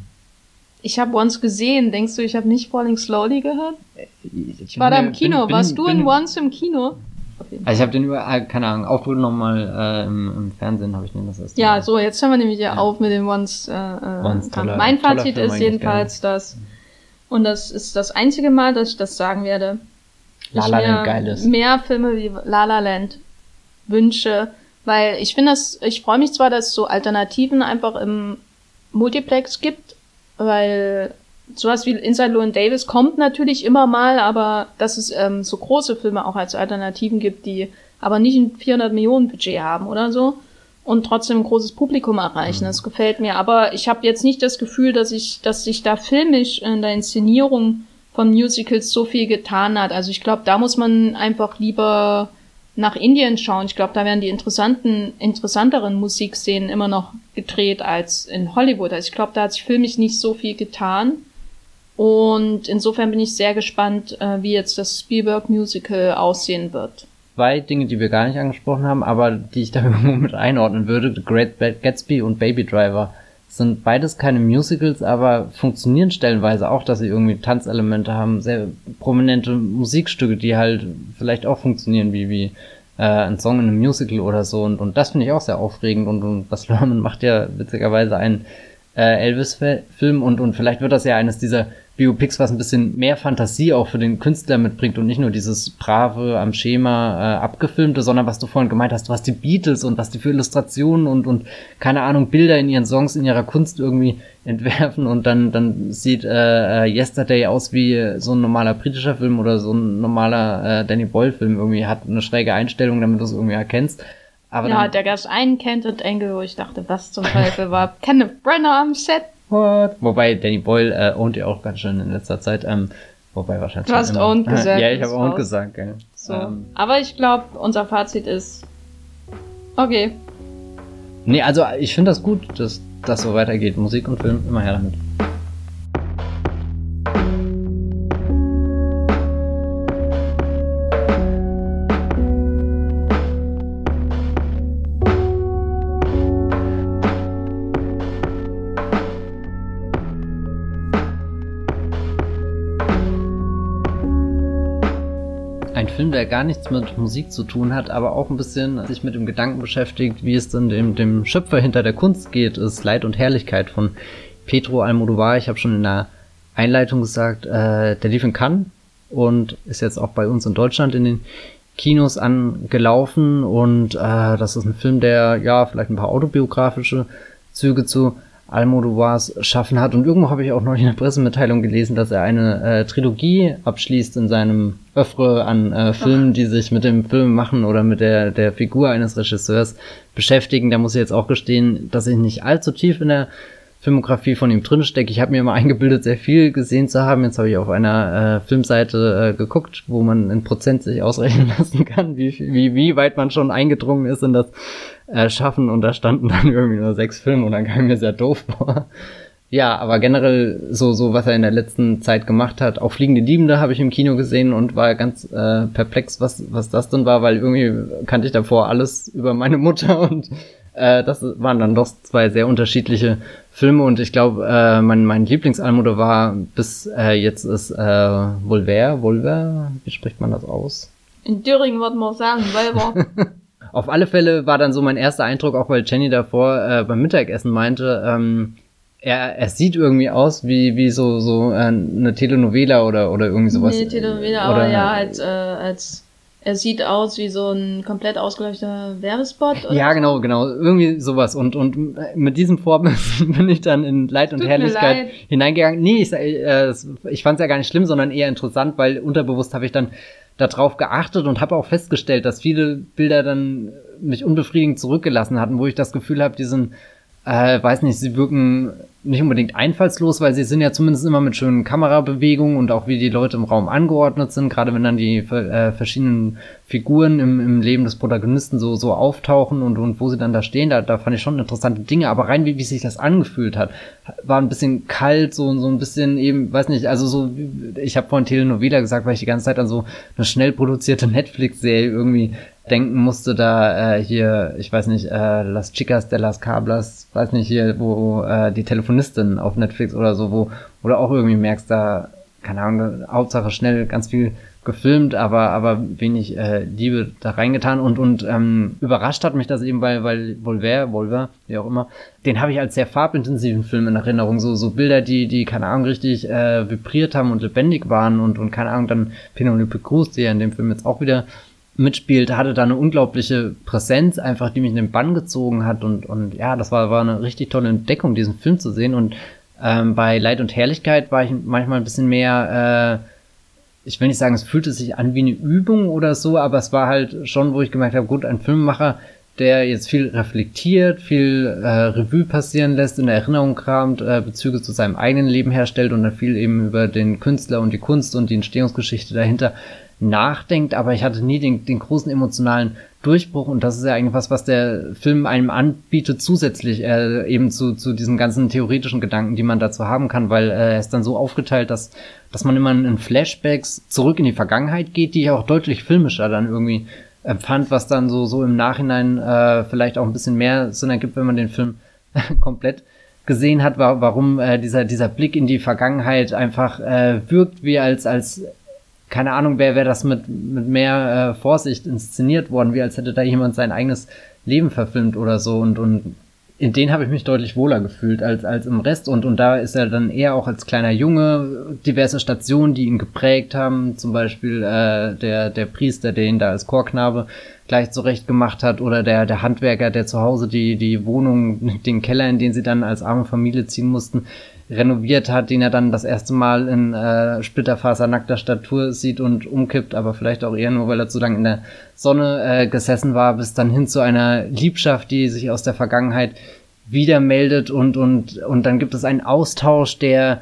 Ich habe Once gesehen. Denkst du, ich habe nicht Falling Slowly gehört? Ich, ich war da im Kino. Bin, bin, Warst du bin, in Once im Kino? Also ich habe den überall, keine Ahnung, Auftritt nochmal äh, im, im Fernsehen habe ich den das erste Ja, so, jetzt hören wir nämlich ja, ja. auf mit dem Once. Äh, äh Once toller, mein Fazit ist jedenfalls, dass, und das ist das einzige Mal, dass ich das sagen werde, La La Land geil ist. mehr Filme wie La La Land wünsche, weil ich finde das, ich freue mich zwar, dass es so Alternativen einfach im Multiplex gibt, weil sowas wie Inside Llewyn Davis kommt natürlich immer mal, aber dass es ähm, so große Filme auch als Alternativen gibt, die aber nicht ein 400 Millionen Budget haben oder so und trotzdem ein großes Publikum erreichen. Mhm. Das gefällt mir. Aber ich habe jetzt nicht das Gefühl, dass ich, dass sich da filmisch in der Inszenierung von Musicals so viel getan hat. Also ich glaube, da muss man einfach lieber nach Indien schauen. Ich glaube, da werden die interessanten, interessanteren Musikszenen immer noch gedreht als in Hollywood. Also ich glaube, da hat sich filmisch nicht so viel getan. Und insofern bin ich sehr gespannt, äh, wie jetzt das Spielberg Musical aussehen wird. Zwei Dinge, die wir gar nicht angesprochen haben, aber die ich da mit einordnen würde, The Great Gatsby und Baby Driver, sind beides keine Musicals, aber funktionieren stellenweise auch, dass sie irgendwie Tanzelemente haben, sehr prominente Musikstücke, die halt vielleicht auch funktionieren wie, wie äh, ein Song in einem Musical oder so. Und, und das finde ich auch sehr aufregend. Und, und was Lerman macht ja witzigerweise einen äh, Elvis-Film und, und vielleicht wird das ja eines dieser Biopics, was ein bisschen mehr Fantasie auch für den Künstler mitbringt und nicht nur dieses brave, am Schema äh, abgefilmte, sondern was du vorhin gemeint hast, was die Beatles und was die für Illustrationen und, und keine Ahnung, Bilder in ihren Songs, in ihrer Kunst irgendwie entwerfen und dann, dann sieht äh, äh Yesterday aus wie so ein normaler britischer Film oder so ein normaler äh, Danny Boyle-Film irgendwie, hat eine schräge Einstellung, damit du es irgendwie erkennst. Aber ja, da gab es einen Canted Angle, wo ich dachte, was zum Teufel war Kenneth Brenner am Set? What? Wobei Danny Boyle äh, ownt ja auch ganz schön in letzter Zeit. Ähm, wobei wahrscheinlich. Du hast immer. owned gesagt. ja, ich habe owned gesagt, gell. So. Ähm, Aber ich glaube, unser Fazit ist. Okay. Nee, also ich finde das gut, dass das so weitergeht. Musik und Film, immer her damit. Film, der gar nichts mit Musik zu tun hat, aber auch ein bisschen sich mit dem Gedanken beschäftigt, wie es denn dem, dem Schöpfer hinter der Kunst geht, ist Leid und Herrlichkeit von Pedro Almodovar. Ich habe schon in der Einleitung gesagt, äh, der lief in Cannes und ist jetzt auch bei uns in Deutschland in den Kinos angelaufen und äh, das ist ein Film, der ja vielleicht ein paar autobiografische Züge zu Almodovars schaffen hat. Und irgendwo habe ich auch noch in der Pressemitteilung gelesen, dass er eine äh, Trilogie abschließt in seinem Öffre an äh, Filmen, die sich mit dem Film machen oder mit der, der Figur eines Regisseurs beschäftigen. Da muss ich jetzt auch gestehen, dass ich nicht allzu tief in der Filmografie von ihm drinstecke. Ich habe mir immer eingebildet, sehr viel gesehen zu haben. Jetzt habe ich auf einer äh, Filmseite äh, geguckt, wo man in Prozent sich ausrechnen lassen kann, wie, wie, wie weit man schon eingedrungen ist in das äh, schaffen und da standen dann irgendwie nur sechs Filme und dann kam mir sehr doof vor. Ja, aber generell so, so, was er in der letzten Zeit gemacht hat. Auch Fliegende Liebende habe ich im Kino gesehen und war ganz äh, perplex, was, was das denn war, weil irgendwie kannte ich davor alles über meine Mutter und äh, das waren dann doch zwei sehr unterschiedliche Filme und ich glaube, äh, mein, mein Lieblingsalmude war bis äh, jetzt ist äh, Volver, Volver, wie spricht man das aus? In Thüringen würde man sagen, Volver. Auf alle Fälle war dann so mein erster Eindruck, auch weil Jenny davor äh, beim Mittagessen meinte, ähm, er, er sieht irgendwie aus wie, wie so, so äh, eine Telenovela oder, oder irgendwie sowas. Nee, Telenovela, oder, aber ja, als, äh, als er sieht aus wie so ein komplett ausgeleuchteter Werbespot. Oder ja, genau, genau. Irgendwie sowas. Und, und mit diesem Vorbild bin ich dann in Leid und Tut Herrlichkeit hineingegangen. Nee, ich, äh, ich fand es ja gar nicht schlimm, sondern eher interessant, weil unterbewusst habe ich dann darauf geachtet und habe auch festgestellt, dass viele Bilder dann mich unbefriedigend zurückgelassen hatten, wo ich das Gefühl habe, die sind, äh, weiß nicht, sie wirken nicht unbedingt einfallslos, weil sie sind ja zumindest immer mit schönen Kamerabewegungen und auch wie die Leute im Raum angeordnet sind, gerade wenn dann die äh, verschiedenen Figuren im, im Leben des Protagonisten so, so auftauchen und, und wo sie dann da stehen, da, da fand ich schon interessante Dinge, aber rein wie, wie sich das angefühlt hat, war ein bisschen kalt, so, so ein bisschen eben, weiß nicht, also so, ich habe vorhin Telenovela gesagt, weil ich die ganze Zeit an so eine schnell produzierte Netflix-Serie irgendwie denken musste, da äh, hier, ich weiß nicht, äh, Las Chicas de las Cablas, weiß nicht hier, wo äh, die Telefonistin auf Netflix oder so, wo, du auch irgendwie merkst, da, keine Ahnung, Hauptsache schnell ganz viel gefilmt, aber aber wenig äh, Liebe da reingetan. Und und ähm, überrascht hat mich das eben, weil weil Volver, Volver, wie auch immer, den habe ich als sehr farbintensiven Film in Erinnerung, so so Bilder, die die keine Ahnung richtig äh, vibriert haben und lebendig waren und und keine Ahnung dann Penelope Cruz, die ja in dem Film jetzt auch wieder mitspielt, hatte da eine unglaubliche Präsenz, einfach die mich in den Bann gezogen hat. Und und ja, das war war eine richtig tolle Entdeckung, diesen Film zu sehen. Und ähm, bei Leid und Herrlichkeit war ich manchmal ein bisschen mehr, äh, ich will nicht sagen, es fühlte sich an wie eine Übung oder so, aber es war halt schon, wo ich gemerkt habe, gut, ein Filmemacher, der jetzt viel reflektiert, viel äh, Revue passieren lässt, in der Erinnerung kramt, äh, Bezüge zu seinem eigenen Leben herstellt und dann viel eben über den Künstler und die Kunst und die Entstehungsgeschichte dahinter nachdenkt, aber ich hatte nie den, den großen emotionalen Durchbruch und das ist ja eigentlich was, was der Film einem anbietet zusätzlich äh, eben zu, zu diesen ganzen theoretischen Gedanken, die man dazu haben kann, weil äh, er ist dann so aufgeteilt, dass, dass man immer in Flashbacks zurück in die Vergangenheit geht, die ich auch deutlich filmischer dann irgendwie empfand, was dann so, so im Nachhinein äh, vielleicht auch ein bisschen mehr Sinn ergibt, wenn man den Film komplett gesehen hat, warum äh, dieser, dieser Blick in die Vergangenheit einfach äh, wirkt wie als, als keine Ahnung, wer wäre das mit, mit mehr äh, Vorsicht inszeniert worden, wie als hätte da jemand sein eigenes Leben verfilmt oder so und, und in denen habe ich mich deutlich wohler gefühlt als, als im Rest und, und da ist er dann eher auch als kleiner Junge diverse Stationen, die ihn geprägt haben, zum Beispiel äh, der, der Priester, der ihn da als Chorknabe gleich zurecht gemacht hat oder der, der Handwerker, der zu Hause die, die Wohnung, den Keller, in den sie dann als arme Familie ziehen mussten, renoviert hat, den er dann das erste Mal in äh, splitterfasernackter Statur sieht und umkippt, aber vielleicht auch eher nur, weil er zu lange in der Sonne äh, gesessen war, bis dann hin zu einer Liebschaft, die sich aus der Vergangenheit wieder meldet und, und, und dann gibt es einen Austausch, der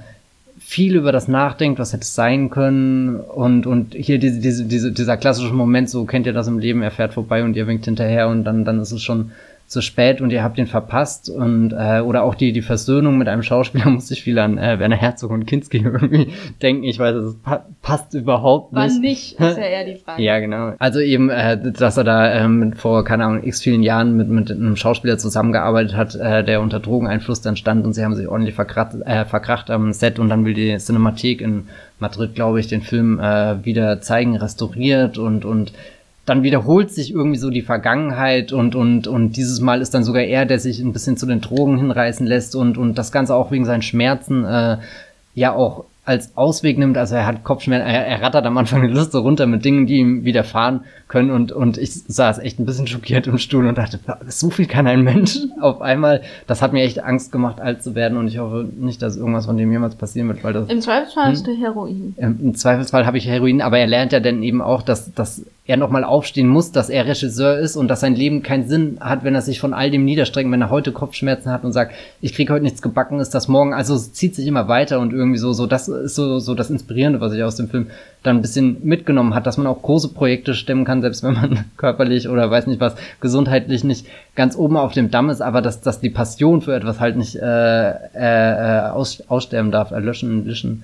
viel über das nachdenkt, was hätte sein können und, und hier diese, diese, diese, dieser klassische Moment, so kennt ihr das im Leben, er fährt vorbei und ihr winkt hinterher und dann, dann ist es schon zu spät und ihr habt ihn verpasst und äh, oder auch die die Versöhnung mit einem Schauspieler muss ich viel an äh, Werner Herzog und Kinski irgendwie denken. Ich weiß, es pa passt überhaupt nicht. Wann nicht, ist ja eher die Frage. ja, genau. Also eben, äh, dass er da ähm, vor, keine Ahnung, x vielen Jahren mit, mit einem Schauspieler zusammengearbeitet hat, äh, der unter Drogeneinfluss dann stand und sie haben sich ordentlich verkracht, äh, verkracht am Set und dann will die Cinemathek in Madrid, glaube ich, den Film äh, wieder zeigen, restauriert und und dann wiederholt sich irgendwie so die Vergangenheit und, und, und dieses Mal ist dann sogar er, der sich ein bisschen zu den Drogen hinreißen lässt und, und das Ganze auch wegen seinen Schmerzen äh, ja auch als Ausweg nimmt. Also er hat Kopfschmerzen, er, er rattert am Anfang die Liste runter mit Dingen, die ihm widerfahren können und, und ich saß echt ein bisschen schockiert im Stuhl und dachte, so viel kann ein Mensch auf einmal. Das hat mir echt Angst gemacht, alt zu werden und ich hoffe nicht, dass irgendwas von dem jemals passieren wird, weil das. Im Zweifelsfall hm? hast du Heroin. Im, Im Zweifelsfall habe ich Heroin, aber er lernt ja dann eben auch, dass, dass er nochmal aufstehen muss, dass er Regisseur ist und dass sein Leben keinen Sinn hat, wenn er sich von all dem niederstreckt, wenn er heute Kopfschmerzen hat und sagt, ich krieg heute nichts gebacken, ist das morgen. Also zieht sich immer weiter und irgendwie so, so das ist so, so das Inspirierende, was ich aus dem Film dann ein bisschen mitgenommen hat, dass man auch große Projekte stemmen kann, selbst wenn man körperlich oder weiß nicht was, gesundheitlich nicht ganz oben auf dem Damm ist, aber dass, dass die Passion für etwas halt nicht äh, äh, aus, aussterben darf, erlöschen, löschen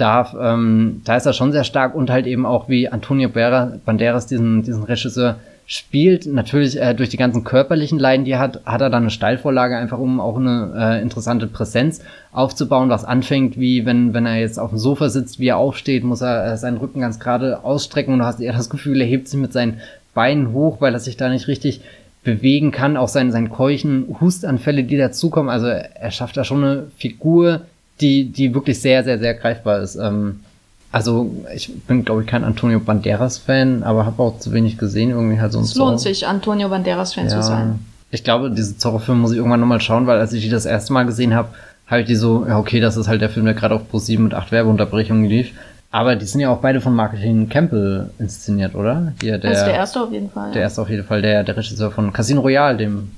darf, ähm, da ist er schon sehr stark und halt eben auch wie Antonio Banderas diesen, diesen Regisseur spielt. Natürlich äh, durch die ganzen körperlichen Leiden, die er hat, hat er dann eine Steilvorlage, einfach um auch eine äh, interessante Präsenz aufzubauen, was anfängt, wie wenn, wenn er jetzt auf dem Sofa sitzt, wie er aufsteht, muss er äh, seinen Rücken ganz gerade ausstrecken und du hast eher das Gefühl, er hebt sich mit seinen Beinen hoch, weil er sich da nicht richtig bewegen kann, auch sein, sein Keuchen, Hustanfälle, die dazukommen. Also er schafft da schon eine Figur, die, die wirklich sehr, sehr, sehr greifbar ist. Ähm, also ich bin, glaube ich, kein Antonio Banderas-Fan, aber habe auch zu wenig gesehen. Irgendwie halt so ein Es lohnt sich, Antonio Banderas-Fan ja. zu sein. Ich glaube, diese Zorro-Filme muss ich irgendwann nochmal schauen, weil als ich die das erste Mal gesehen habe, habe ich die so, ja okay, das ist halt der Film, der gerade auf Pro7 mit acht Werbeunterbrechungen lief. Aber die sind ja auch beide von Marketing Campbell inszeniert, oder? Hier, der, also der erste auf jeden Fall. Der erste auf jeden Fall, der, der Regisseur von Casino Royale, dem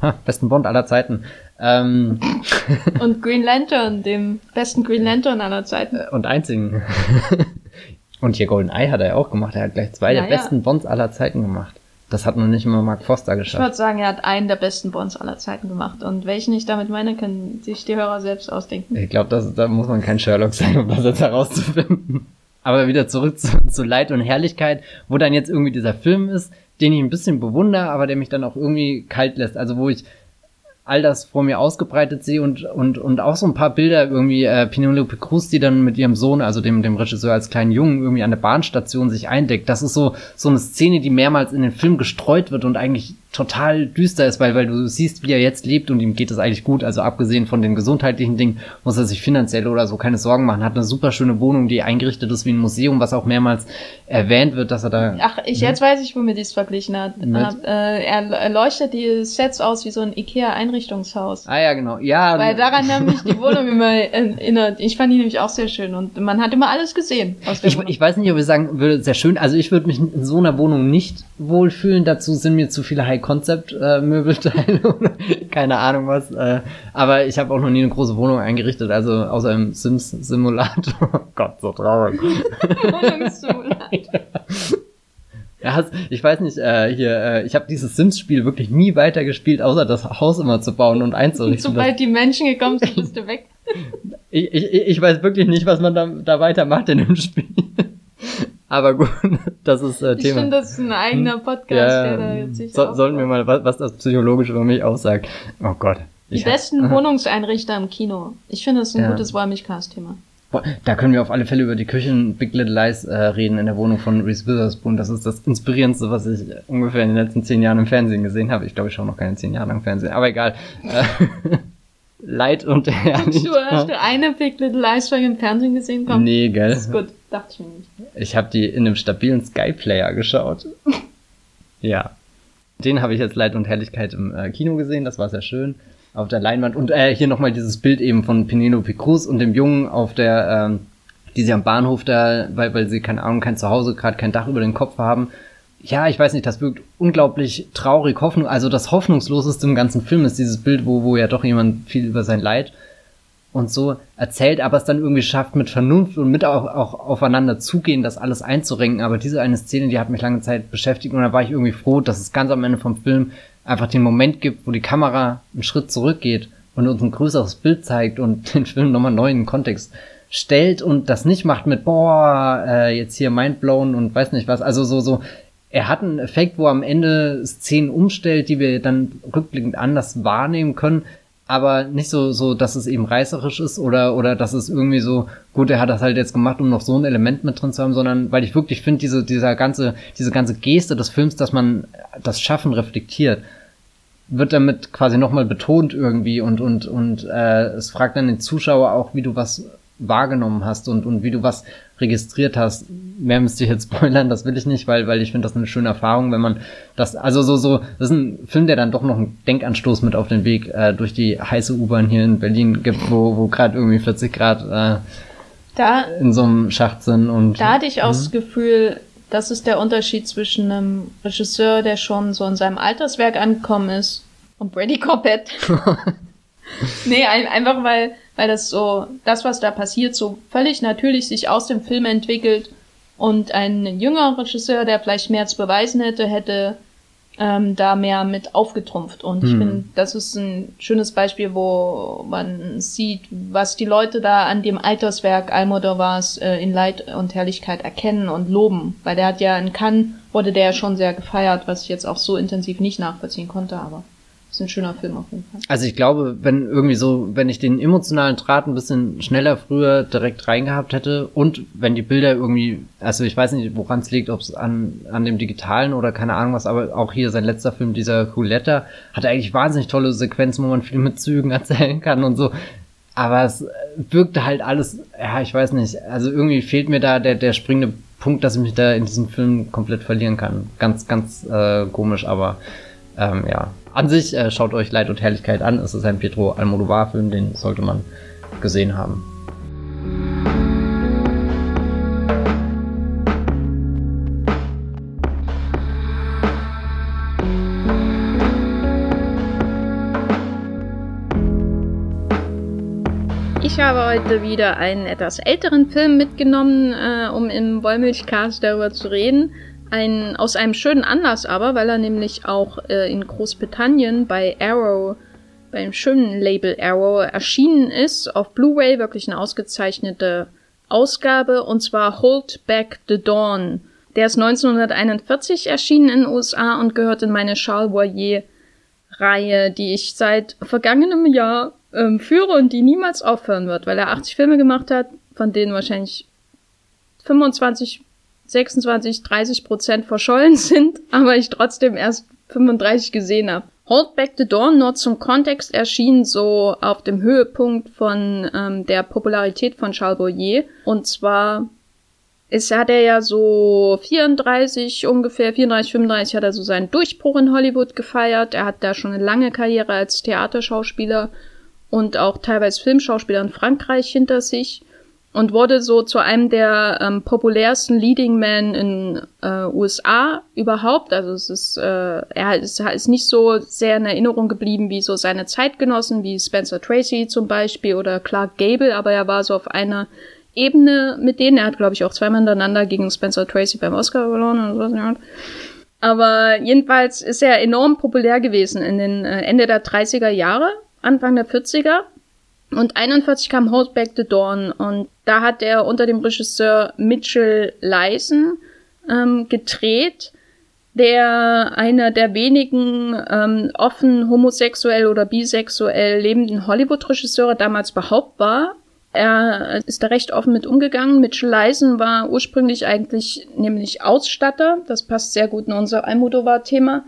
ha, besten Bond aller Zeiten. Ähm, Und Green Lantern, dem besten Green Lantern aller Zeiten. und einzigen. und hier Golden Eye hat er ja auch gemacht. Er hat gleich zwei Ja, der besten Bonds aller Zeiten gemacht. Das hat noch nicht mal Mark Foster Ich geschafft. würde sagen, er hat einen der besten Bonds aller Zeiten gemacht. Und welchen ich damit meine, können sich die Hörer selbst ausdenken. Ich glaube, da muss man kein Sherlock sein, um das jetzt herauszufinden. Aber wieder zurück zu, zu Leid und Herrlichkeit, wo dann jetzt irgendwie dieser Film ist, den ich ein bisschen bewundere, aber der mich dann auch irgendwie kalt lässt. Also wo ich all das vor mir ausgebreitet sehe und, und, und auch so ein paar Bilder irgendwie, äh, Penelope Cruz, die dann mit ihrem Sohn, also dem, dem Regisseur als kleinen Jungen irgendwie an der Bahnstation sich eindeckt. Das ist so, so eine Szene, die mehrmals in den Film gestreut wird und eigentlich total düster ist, weil, weil du siehst, wie er jetzt lebt und ihm geht es eigentlich gut. Also abgesehen von den gesundheitlichen Dingen muss er sich finanziell oder so keine Sorgen machen. Hat eine super schöne Wohnung, die eingerichtet ist wie ein Museum, was auch mehrmals erwähnt wird, dass er da Ach, ich jetzt weiß ich, womit ich es verglichen hat. Mit? Äh, er, leuchtet die Sets aus wie so ein Ikea-Einrichtungshaus. Ah ja, genau. Ja, Weil daran haben mich die Wohnung immer erinnert. Ich fand die nämlich auch sehr schön und man hat immer alles gesehen Ich, Wohnung. ich weiß nicht, ob ich sagen würde, sehr schön. Also ich würde mich in so einer Wohnung nicht wohlfühlen. Dazu sind mir zu viele High-Concept-Möbelteile oder keine Ahnung was. Äh, aber ich habe auch noch nie eine große Wohnung eingerichtet, also außer im Sims-Simulator. Oh Gott, so traurig. Wohnungssimulator. Ja, ich weiß nicht, äh, hier, äh, ich habe dieses Sims-Spiel wirklich nie weitergespielt, außer das Haus immer zu bauen und einzurichten. Sobald die Menschen gekommen sind, bist du weg. Ich, ich, ich weiß wirklich nicht, was man da, da weitermacht in dem Spiel. Aber gut, das ist äh, Ich Thema. finde, das ist ein eigener Podcast, der da jetzt sich so, sollten wir mal, was, was das psychologisch über mich aussagt. Oh Gott. Die Ich besten Wohnungseinrichter im Kino. Ich finde, das ist ein Ja. gutes Wollmilchcast-Thema. Da können wir auf alle Fälle über die Küchen Big Little Lies äh, reden in der Wohnung von Reese Witherspoon. Das ist das Inspirierendste, was ich ungefähr in den letzten zehn Jahren im Fernsehen gesehen habe. Ich glaube, ich schaue noch keine zehn Jahre lang Fernsehen, aber egal. Äh, Leid und Du, Herrlichkeit. hast du eine Big Little Lies Folge im Fernsehen gesehen? Komm, Nee, gell? das ist gut. Dachte ich mir nicht. Ich habe die in einem stabilen Sky-Player geschaut. ja. Den habe ich jetzt Leid und Herrlichkeit im äh, Kino gesehen, das war sehr schön. Auf der Leinwand. Und äh, hier nochmal dieses Bild eben von Penelope Cruz und dem Jungen auf der, ähm, die sie am Bahnhof da, weil, weil sie, keine Ahnung, kein Zuhause, gerade kein Dach über den Kopf haben. Ja, ich weiß nicht, das wirkt unglaublich traurig, Hoffnung, also das Hoffnungsloseste im ganzen Film ist dieses Bild, wo, wo ja doch jemand viel über sein Leid und so erzählt, aber es dann irgendwie schafft, mit Vernunft und mit auch, auch aufeinander zugehen, das alles einzurenken. Aber diese eine Szene, die hat mich lange Zeit beschäftigt und da war ich irgendwie froh, dass es ganz am Ende vom Film einfach den Moment gibt, wo die Kamera einen Schritt zurückgeht und uns ein größeres Bild zeigt und den Film nochmal neu in den Kontext stellt und das nicht macht mit, boah, äh, jetzt hier mindblown und weiß nicht was. Also so, so, er hat einen Effekt, wo er am Ende Szenen umstellt, die wir dann rückblickend anders wahrnehmen können, aber nicht so, so, dass es eben reißerisch ist oder, oder dass es irgendwie so, gut, er hat das halt jetzt gemacht, um noch so ein Element mit drin zu haben, sondern weil ich wirklich finde, diese, dieser ganze, diese ganze Geste des Films, dass man das Schaffen reflektiert, wird damit quasi nochmal betont irgendwie und, und, und äh, es fragt dann den Zuschauer auch, wie du was wahrgenommen hast und, und wie du was registriert hast. Mehr müsste ich jetzt spoilern, das will ich nicht, weil, weil ich finde das eine schöne Erfahrung, wenn man das, also so, so, das ist ein Film, der dann doch noch einen Denkanstoß mit auf den Weg äh, durch die heiße U-Bahn hier in Berlin gibt, wo, wo gerade irgendwie 40 Grad äh, Da, in so einem Schacht sind und da hatte ich auch das Gefühl, das ist der Unterschied zwischen einem Regisseur, der schon so in seinem Alterswerk angekommen ist, und Brady Corbett. nee, ein, einfach weil, weil das so, das, was da passiert, so völlig natürlich sich aus dem Film entwickelt und ein jüngerer Regisseur, der vielleicht mehr zu beweisen hätte, hätte ähm, da mehr mit aufgetrumpft. Und ich Hm. finde, das ist ein schönes Beispiel, wo man sieht, was die Leute da an dem Alterswerk Almodovars äh, in Leid und Herrlichkeit erkennen und loben. Weil der hat ja in Cannes, wurde der ja schon sehr gefeiert, was ich jetzt auch so intensiv nicht nachvollziehen konnte, aber ist ein schöner Film auf jeden Fall. Also ich glaube, wenn irgendwie so, wenn ich den emotionalen Draht ein bisschen schneller früher direkt reingehabt hätte und wenn die Bilder irgendwie, also ich weiß nicht, woran es liegt, ob es an, an dem Digitalen oder keine Ahnung was, aber auch hier sein letzter Film, dieser Cooletta, hatte eigentlich wahnsinnig tolle Sequenzen, wo man viel mit Zügen erzählen kann und so. Aber es wirkte halt alles, ja, ich weiß nicht, also irgendwie fehlt mir da der, der springende Punkt, dass ich mich da in diesem Film komplett verlieren kann. Ganz, ganz äh, komisch, aber ähm, ja, an sich äh, schaut euch Leid und Herrlichkeit an. Es ist ein Pedro Almodovar-Film, den sollte man gesehen haben. Ich habe heute wieder einen etwas älteren Film mitgenommen, äh, um im Wollmilchcast darüber zu reden. Ein, aus einem schönen Anlass aber, weil er nämlich auch äh, in Großbritannien bei Arrow, beim schönen Label Arrow, erschienen ist, auf Blu-ray, wirklich eine ausgezeichnete Ausgabe, und zwar Hold Back the Dawn. Der ist 1941 erschienen in den USA und gehört in meine Charles Boyer Reihe, die ich seit vergangenem Jahr ähm, führe und die niemals aufhören wird, weil er 80 Filme gemacht hat, von denen wahrscheinlich 25, 26, 30 Prozent verschollen sind, aber ich trotzdem erst 35 gesehen habe. Hold Back the Dawn nur zum Kontext erschien so auf dem Höhepunkt von ähm, der Popularität von Charles Boyer. Und zwar ist, hat er ja so 34 ungefähr, 34, 35 hat er so seinen Durchbruch in Hollywood gefeiert. Er hat da schon eine lange Karriere als Theaterschauspieler und auch teilweise Filmschauspieler in Frankreich hinter sich und wurde so zu einem der ähm, populärsten Leading Men in äh, USA überhaupt. Also es ist, äh, er ist, ist nicht so sehr in Erinnerung geblieben wie so seine Zeitgenossen, wie Spencer Tracy zum Beispiel oder Clark Gable, aber er war so auf einer Ebene mit denen. Er hat, glaube ich, auch zweimal hintereinander gegen Spencer Tracy beim Oscar verloren oder so. Aber jedenfalls ist er enorm populär gewesen in den äh, Ende der 30er Jahre, Anfang der 40er. Und 41 kam Hold Back the Dawn und da hat er unter dem Regisseur Mitchell Leisen ähm, gedreht, der einer der wenigen ähm, offen homosexuell oder bisexuell lebenden Hollywood-Regisseure damals überhaupt war. Er ist da recht offen mit umgegangen. Mitchell Leisen war ursprünglich eigentlich nämlich Ausstatter. Das passt sehr gut in unser Almodovar-Thema.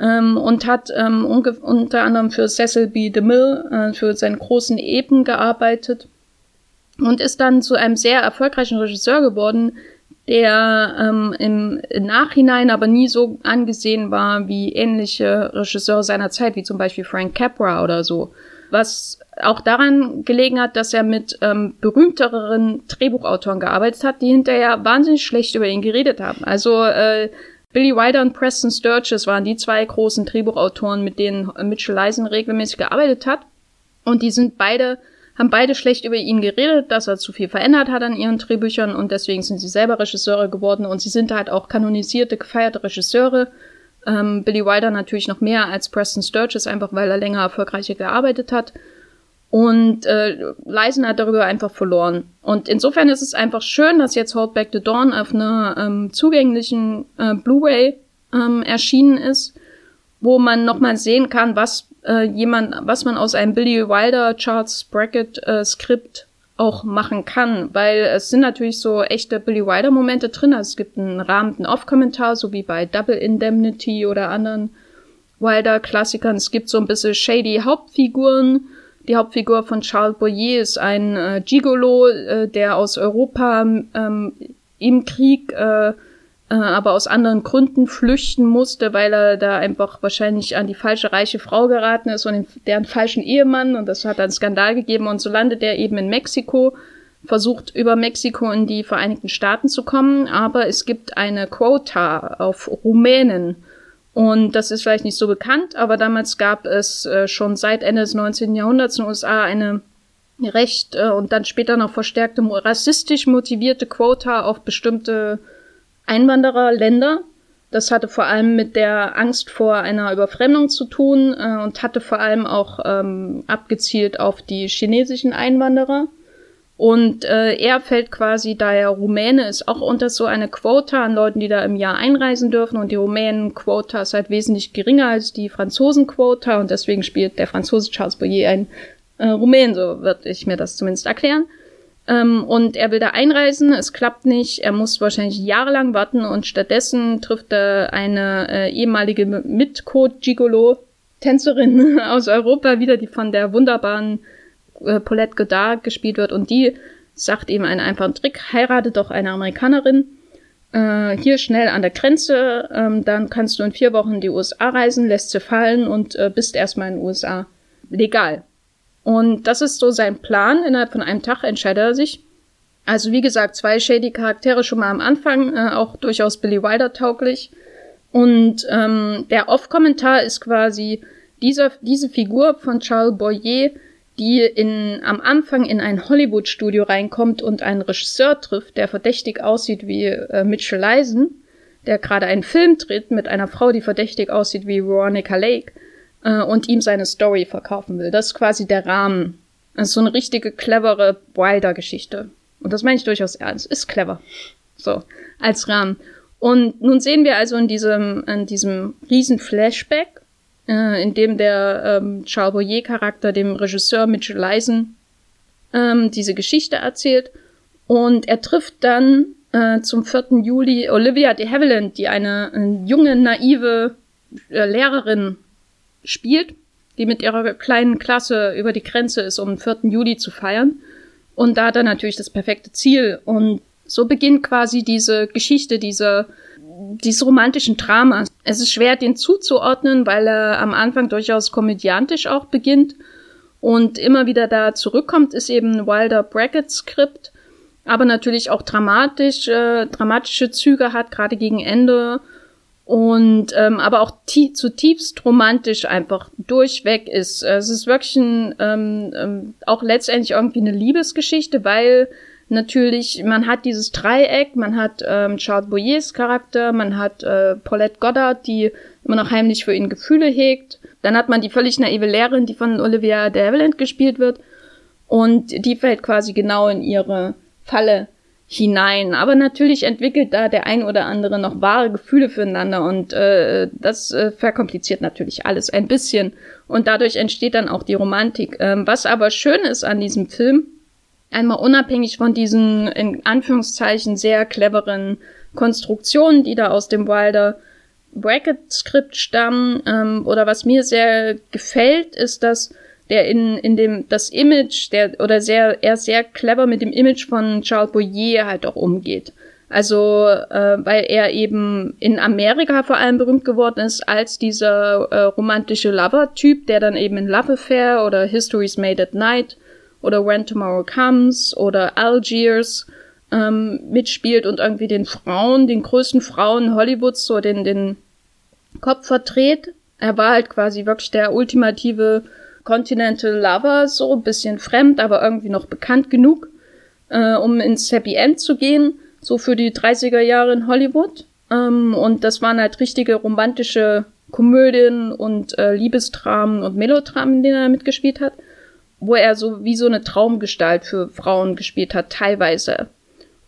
Ähm, und hat ähm, unter anderem für Cecil B. DeMille, äh, für seinen großen Eben gearbeitet. Und ist dann zu einem sehr erfolgreichen Regisseur geworden, der ähm, im, im Nachhinein aber nie so angesehen war wie ähnliche Regisseure seiner Zeit, wie zum Beispiel Frank Capra oder so. Was auch daran gelegen hat, dass er mit ähm, berühmteren Drehbuchautoren gearbeitet hat, die hinterher wahnsinnig schlecht über ihn geredet haben. Also äh, Billy Wilder und Preston Sturges waren die zwei großen Drehbuchautoren, mit denen Mitchell Leisen regelmäßig gearbeitet hat. Und die sind beide, haben beide schlecht über ihn geredet, dass er zu viel verändert hat an ihren Drehbüchern und deswegen sind sie selber Regisseure geworden und sie sind halt auch kanonisierte, gefeierte Regisseure. Ähm, Billy Wilder natürlich noch mehr als Preston Sturges, einfach weil er länger erfolgreicher gearbeitet hat. Und äh, Leisen hat darüber einfach verloren. Und insofern ist es einfach schön, dass jetzt Hold Back the Dawn auf einer ähm, zugänglichen äh, Blu-ray ähm, erschienen ist, wo man nochmal sehen kann, was äh, jemand, was man aus einem Billy Wilder Charles Brackett äh, Skript auch machen kann, weil es sind natürlich so echte Billy Wilder Momente drin. Also es gibt einen rahmenden Off-Kommentar, so wie bei Double Indemnity oder anderen Wilder Klassikern. Es gibt so ein bisschen shady Hauptfiguren die Hauptfigur von Charles Boyer ist ein äh, Gigolo, äh, der aus Europa ähm, im Krieg, äh, äh, aber aus anderen Gründen flüchten musste, weil er da einfach wahrscheinlich an die falsche reiche Frau geraten ist und den, deren falschen Ehemann. Und das hat einen Skandal gegeben. Und so landet er eben in Mexiko, versucht über Mexiko in die Vereinigten Staaten zu kommen, aber es gibt eine Quota auf Rumänen und das ist vielleicht nicht so bekannt, aber damals gab es äh, schon seit Ende des 19. Jahrhunderts in den USA eine recht äh, und dann später noch verstärkte rassistisch motivierte Quota auf bestimmte Einwandererländer. Das hatte vor allem mit der Angst vor einer Überfremdung zu tun äh, und hatte vor allem auch ähm, abgezielt auf die chinesischen Einwanderer. Und äh, er fällt quasi, da er Rumäne ist, auch unter so eine Quota an Leuten, die da im Jahr einreisen dürfen. Und die Rumänen-Quota ist halt wesentlich geringer als die Franzosen-Quota. Und deswegen spielt der Franzose Charles Boyer ein äh, Rumän, so würde ich mir das zumindest erklären. Ähm, und er will da einreisen, es klappt nicht, er muss wahrscheinlich jahrelang warten und stattdessen trifft er eine äh, ehemalige Mitcode-Gigolo-Tänzerin aus Europa wieder, die von der wunderbaren äh, Paulette Godard gespielt wird und die sagt ihm einen einfachen Trick, heirate doch eine Amerikanerin, äh, hier schnell an der Grenze, ähm, dann kannst du in vier Wochen in die USA reisen, lässt sie fallen und äh, bist erstmal in den USA legal. Und das ist so sein Plan. Innerhalb von einem Tag entscheidet er sich. Also wie gesagt, zwei shady Charaktere schon mal am Anfang, äh, auch durchaus Billy Wilder tauglich. Und ähm, der Off-Kommentar ist quasi dieser, diese Figur von Charles Boyer, die in, am Anfang in ein Hollywood-Studio reinkommt und einen Regisseur trifft, der verdächtig aussieht wie äh, Mitchell Eisen, der gerade einen Film dreht mit einer Frau, die verdächtig aussieht wie Veronica Lake äh, und ihm seine Story verkaufen will. Das ist quasi der Rahmen. Das ist so eine richtige clevere Wilder-Geschichte. Und das meine ich durchaus ernst. Ist clever. So, als Rahmen. Und nun sehen wir also in diesem, in diesem riesen Flashback, äh, in dem der ähm, Charles Boyer-Charakter dem Regisseur Mitchell Eisen ähm, diese Geschichte erzählt. Und er trifft dann äh, zum 4. Juli Olivia de Havilland, die eine, eine junge, naive äh, Lehrerin spielt, die mit ihrer kleinen Klasse über die Grenze ist, um den 4. Juli zu feiern. Und da hat er natürlich das perfekte Ziel. Und so beginnt quasi diese Geschichte, diese, dieses romantischen Dramas. Es ist schwer, den zuzuordnen, weil er am Anfang durchaus komödiantisch auch beginnt und immer wieder da zurückkommt, ist eben Wilder Bracket Skript, aber natürlich auch dramatisch, äh, dramatische Züge hat, gerade gegen Ende und ähm, aber auch zutiefst romantisch einfach durchweg ist. Es ist wirklich ein, ähm, ähm, auch letztendlich irgendwie eine Liebesgeschichte, weil natürlich man hat dieses Dreieck, man hat ähm, Charles Boyers Charakter, man hat äh, Paulette Goddard, die immer noch heimlich für ihn Gefühle hegt. Dann hat man die völlig naive Lehrerin, die von Olivia de Havilland gespielt wird und die fällt quasi genau in ihre Falle hinein. Aber natürlich entwickelt da der ein oder andere noch wahre Gefühle füreinander und äh, das äh, verkompliziert natürlich alles ein bisschen und dadurch entsteht dann auch die Romantik. Ähm, was aber schön ist an diesem Film, einmal unabhängig von diesen in Anführungszeichen sehr cleveren Konstruktionen, die da aus dem Wilder Bracket-Skript stammen, ähm, oder was mir sehr gefällt, ist, dass der in, in dem, das Image, der, oder sehr, er sehr clever mit dem Image von Charles Boyer halt auch umgeht. Also, äh, weil er eben in Amerika vor allem berühmt geworden ist als dieser äh, romantische Lover-Typ, der dann eben in Love Affair oder History's Made at Night oder When Tomorrow Comes oder Algiers ähm, mitspielt und irgendwie den Frauen, den größten Frauen Hollywoods so den, den Kopf verdreht. Er war halt quasi wirklich der ultimative Continental Lover, so ein bisschen fremd, aber irgendwie noch bekannt genug, äh, um ins Happy End zu gehen, so für die 30er Jahre in Hollywood. Ähm, und das waren halt richtige romantische Komödien und äh, Liebesdramen und Melodramen, in denen er mitgespielt hat, wo er so wie so eine Traumgestalt für Frauen gespielt hat, teilweise.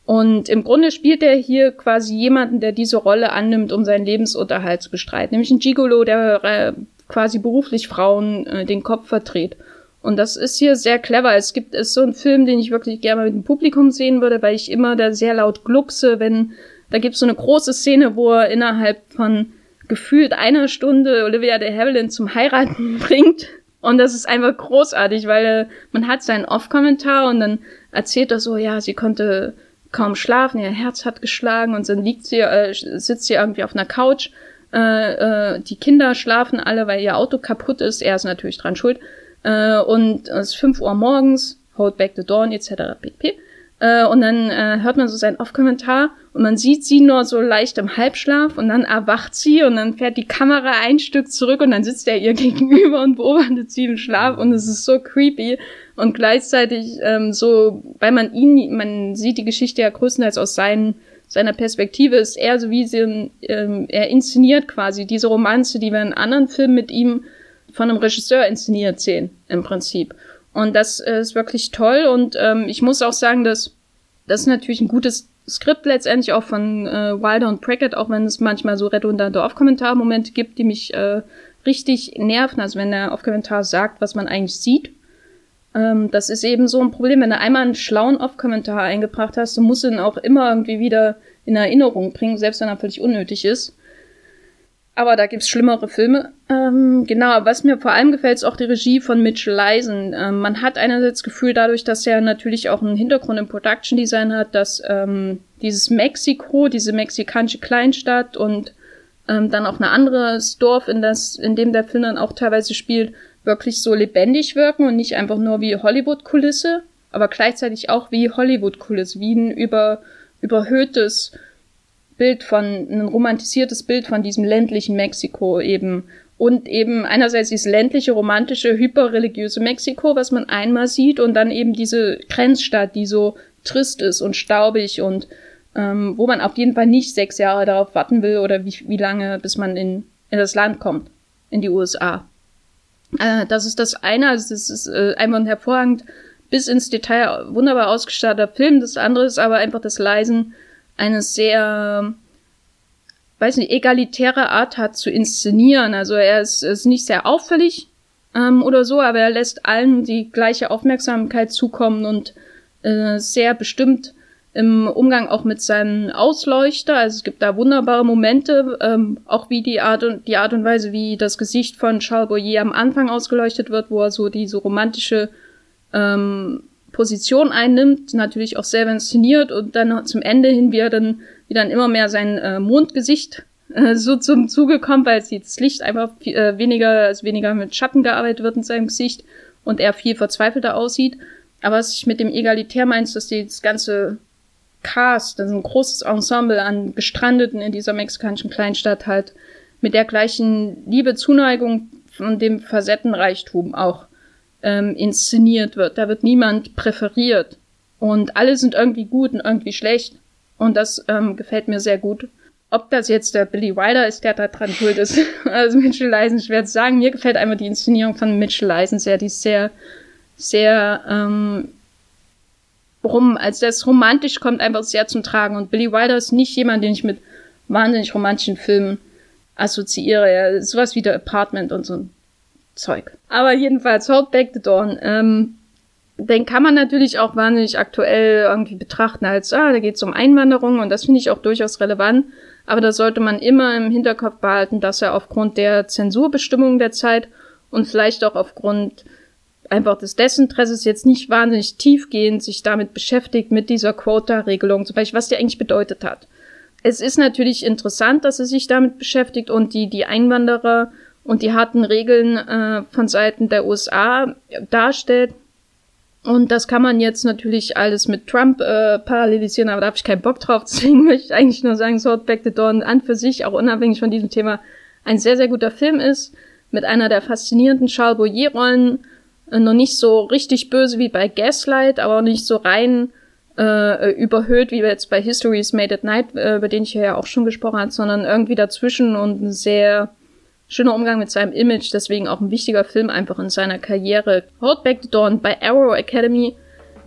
Und im Grunde spielt er hier quasi jemanden, der diese Rolle annimmt, um seinen Lebensunterhalt zu bestreiten. Nämlich ein Gigolo, der äh, quasi beruflich Frauen äh, den Kopf verdreht. Und das ist hier sehr clever. Es gibt es so einen Film, den ich wirklich gerne mit dem Publikum sehen würde, weil ich immer da sehr laut gluckse, wenn da gibt es so eine große Szene, wo er innerhalb von gefühlt einer Stunde Olivia de Havilland zum Heiraten bringt. Und das ist einfach großartig, weil äh, man hat seinen Off-Kommentar und dann erzählt er so, ja, sie konnte kaum schlafen, ihr Herz hat geschlagen und dann liegt sie, äh, sitzt sie irgendwie auf einer Couch äh, äh, die Kinder schlafen alle, weil ihr Auto kaputt ist. Er ist natürlich dran schuld. Äh, und es ist 5 Uhr morgens, Hold Back the Dawn etc. pp. Äh, und dann äh, hört man so seinen Off-Kommentar und man sieht sie nur so leicht im Halbschlaf und dann erwacht sie und dann fährt die Kamera ein Stück zurück und dann sitzt er ihr gegenüber und beobachtet sie im Schlaf und es ist so creepy und gleichzeitig ähm, so, weil man ihn, man sieht die Geschichte ja größtenteils aus seinen seiner Perspektive ist eher so wie sie, ähm, er inszeniert quasi diese Romanze, die wir in anderen Filmen mit ihm von einem Regisseur inszeniert sehen, im Prinzip. Und das ist wirklich toll und ähm, ich muss auch sagen, dass das ist natürlich ein gutes Skript letztendlich auch von äh, Wilder und Prackett, auch wenn es manchmal so redundante Off-Kommentar-Momente gibt, die mich äh, richtig nerven. Also wenn der Off-Kommentar sagt, was man eigentlich sieht ähm, das ist eben so ein Problem, wenn du einmal einen schlauen Off-Kommentar eingebracht hast, du musst ihn auch immer irgendwie wieder in Erinnerung bringen, selbst wenn er völlig unnötig ist. Aber da gibt's schlimmere Filme. Ähm, genau, was mir vor allem gefällt, ist auch die Regie von Mitchell Leisen. Ähm, man hat einerseits das Gefühl, dadurch, dass er natürlich auch einen Hintergrund im Production Design hat, dass ähm, dieses Mexiko, diese mexikanische Kleinstadt und ähm, dann auch ein anderes Dorf, in, das, in dem der Film dann auch teilweise spielt, wirklich so lebendig wirken und nicht einfach nur wie Hollywood-Kulisse, aber gleichzeitig auch wie Hollywood-Kulisse, wie ein über, überhöhtes Bild von, ein romantisiertes Bild von diesem ländlichen Mexiko eben. und eben einerseits dieses ländliche, romantische, hyperreligiöse Mexiko, was man einmal sieht, und dann eben diese Grenzstadt, die so trist ist und staubig und ähm, wo man auf jeden Fall nicht sechs Jahre darauf warten will oder wie, wie lange, bis man in, in das Land kommt, in die USA. Äh, das ist das eine, also das ist äh, einfach ein hervorragend bis ins Detail wunderbar ausgestatteter Film. Das andere ist aber einfach das Leisen eines sehr, weiß nicht, egalitäre Art hat zu inszenieren. Also er ist, ist nicht sehr auffällig ähm, oder so, aber er lässt allen die gleiche Aufmerksamkeit zukommen und äh, sehr bestimmt im Umgang auch mit seinem Ausleuchter. Also es gibt da wunderbare Momente, ähm, auch wie die Art und die Art und Weise, wie das Gesicht von Charles Boyer am Anfang ausgeleuchtet wird, wo er so diese romantische ähm, Position einnimmt, natürlich auch selber inszeniert und dann zum Ende hin, wie er dann, wie dann immer mehr sein äh, Mondgesicht äh, so zum Zuge kommt, weil das Licht einfach äh, weniger, also weniger mit Schatten gearbeitet wird in seinem Gesicht und er viel verzweifelter aussieht. Aber was ich mit dem Egalitär meinst, dass die das ganze Cast, also ein großes Ensemble an Gestrandeten in dieser mexikanischen Kleinstadt halt mit der gleichen Liebe, Zuneigung und dem Facettenreichtum auch ähm, inszeniert wird. Da wird niemand präferiert. Und alle sind irgendwie gut und irgendwie schlecht. Und das ähm, gefällt mir sehr gut. Ob das jetzt der Billy Wilder ist, der da dran schuld ist, also Mitchell Eisen, schwer zu sagen. Mir gefällt einfach die Inszenierung von Mitchell Eisen sehr. Die ist sehr, sehr ähm, rum, als das romantisch kommt einfach sehr zum Tragen. Und Billy Wilder ist nicht jemand, den ich mit wahnsinnig romantischen Filmen assoziiere. Er ist sowas wie The Apartment und so ein Zeug. Aber jedenfalls, Hold Back the Dawn. Ähm, den kann man natürlich auch wahnsinnig aktuell irgendwie betrachten als, ah, da geht es um Einwanderung und das finde ich auch durchaus relevant. Aber da sollte man immer im Hinterkopf behalten, dass er aufgrund der Zensurbestimmungen der Zeit und vielleicht auch aufgrund einfach des Desinteresses jetzt nicht wahnsinnig tiefgehend sich damit beschäftigt, mit dieser Quota-Regelung, zum Beispiel, was die eigentlich bedeutet hat. Es ist natürlich interessant, dass er sich damit beschäftigt und die, die Einwanderer und die harten Regeln äh, von Seiten der USA darstellt. Und das kann man jetzt natürlich alles mit Trump äh, parallelisieren, aber da habe ich keinen Bock drauf. Deswegen möchte ich eigentlich nur sagen, Sword Back the Dawn an für sich, auch unabhängig von diesem Thema, ein sehr, sehr guter Film ist, mit einer der faszinierenden Charles Boyer-Rollen, äh, noch nicht so richtig böse wie bei Gaslight, aber auch nicht so rein äh, überhöht wie jetzt bei History's Made at Night, äh, über den ich ja auch schon gesprochen habe, sondern irgendwie dazwischen und ein sehr schöner Umgang mit seinem Image, deswegen auch ein wichtiger Film einfach in seiner Karriere. Hold Back the Dawn bei Arrow Academy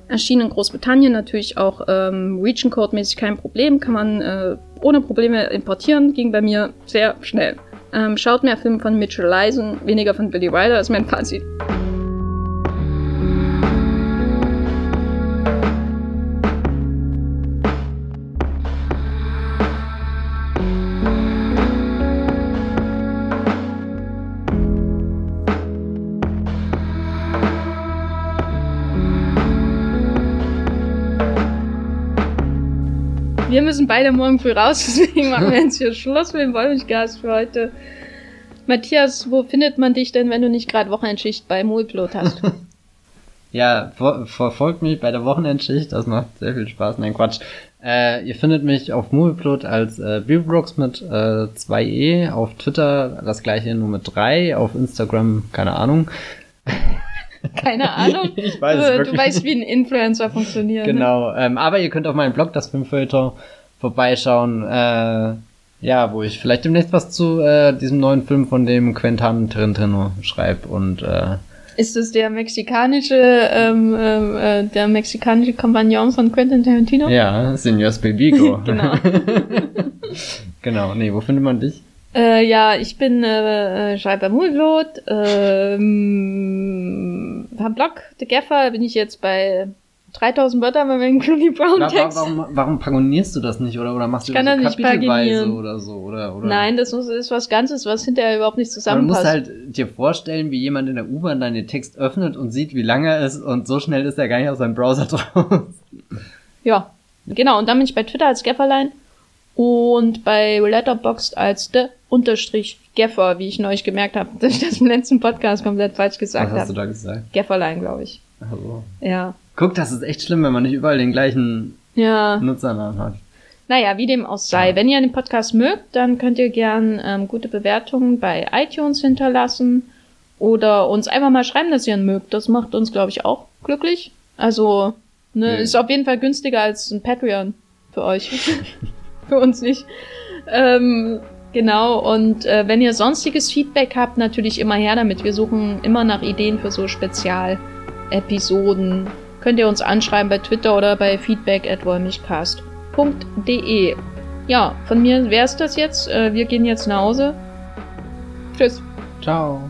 erschien in Großbritannien natürlich auch ähm, Region Code mäßig kein Problem, kann man äh, ohne Probleme importieren, ging bei mir sehr schnell. Ähm, schaut mehr Filme von Mitchell Leisen, weniger von Billy Wilder ist mein Fazit. Müssen beide morgen früh raus, deswegen machen wir jetzt hier Schluss mit dem Wollmilchgas für heute. Matthias, wo findet man dich denn, wenn du nicht gerade Wochenendschicht bei Mulplot hast? ja, ver verfolgt mich bei der Wochenendschicht, das macht sehr viel Spaß. Nein, Quatsch. Äh, ihr findet mich auf Movieplot als äh, Billbrooks mit äh, 2e, auf Twitter das gleiche nur mit 3, auf Instagram keine Ahnung. Keine Ahnung. ich weiß du, du weißt, wie ein Influencer funktioniert. Ne? Genau. Ne? Ähm, aber ihr könnt auf meinem Blog, das Filmfilter, vorbeischauen. Äh, ja, wo ich vielleicht demnächst was zu äh, diesem neuen Film von dem Quentin Tarantino schreibe und äh, ist es der mexikanische, ähm, ähm äh, der mexikanische Kompagnon von Quentin Tarantino? Ja, Senor Spilvigo. genau. genau, nee, wo findet man dich? Äh, ja, ich bin äh, Schreiber Mulglot, ähm, am Blog The Gaffer bin ich jetzt bei 3000 Wörtern bei meinem Clooney Brown Text. Warum, warum, warum paginierst du das nicht oder oder machst du das so kapitelweise oder so oder oder? Nein, das ist was Ganzes, was hinterher überhaupt nicht zusammenpasst. Aber du musst halt dir vorstellen, wie jemand in der U-Bahn deinen Text öffnet und sieht, wie lang er ist und so schnell ist er gar nicht aus seinem Browser draus. Ja, genau. Und dann bin ich bei Twitter als Gafferlein und bei Letterboxd als The Unterstrich Geffer, wie ich neulich gemerkt habe, dass ich das im letzten Podcast komplett falsch gesagt habe. Was hast hab. du da gesagt? Gefferlein, glaube ich. Also. Ja. Guck, das ist echt schlimm, wenn man nicht überall den gleichen ja. Nutzernamen hat. Naja, wie dem auch sei. Wenn ihr den Podcast mögt, dann könnt ihr gern ähm, gute Bewertungen bei iTunes hinterlassen oder uns einfach mal schreiben, dass ihr ihn mögt. Das macht uns, glaube ich, auch glücklich. Also, ne, Nee. ist auf jeden Fall günstiger als ein Patreon für euch. für uns nicht. Ähm, genau, und äh, wenn ihr sonstiges Feedback habt, natürlich immer her damit. Wir suchen immer nach Ideen für so Spezialepisoden. Könnt ihr uns anschreiben bei Twitter oder bei feedback at wollmichcast.de. Ja, von mir wär's das jetzt. Äh, wir gehen jetzt nach Hause. Tschüss. Ciao.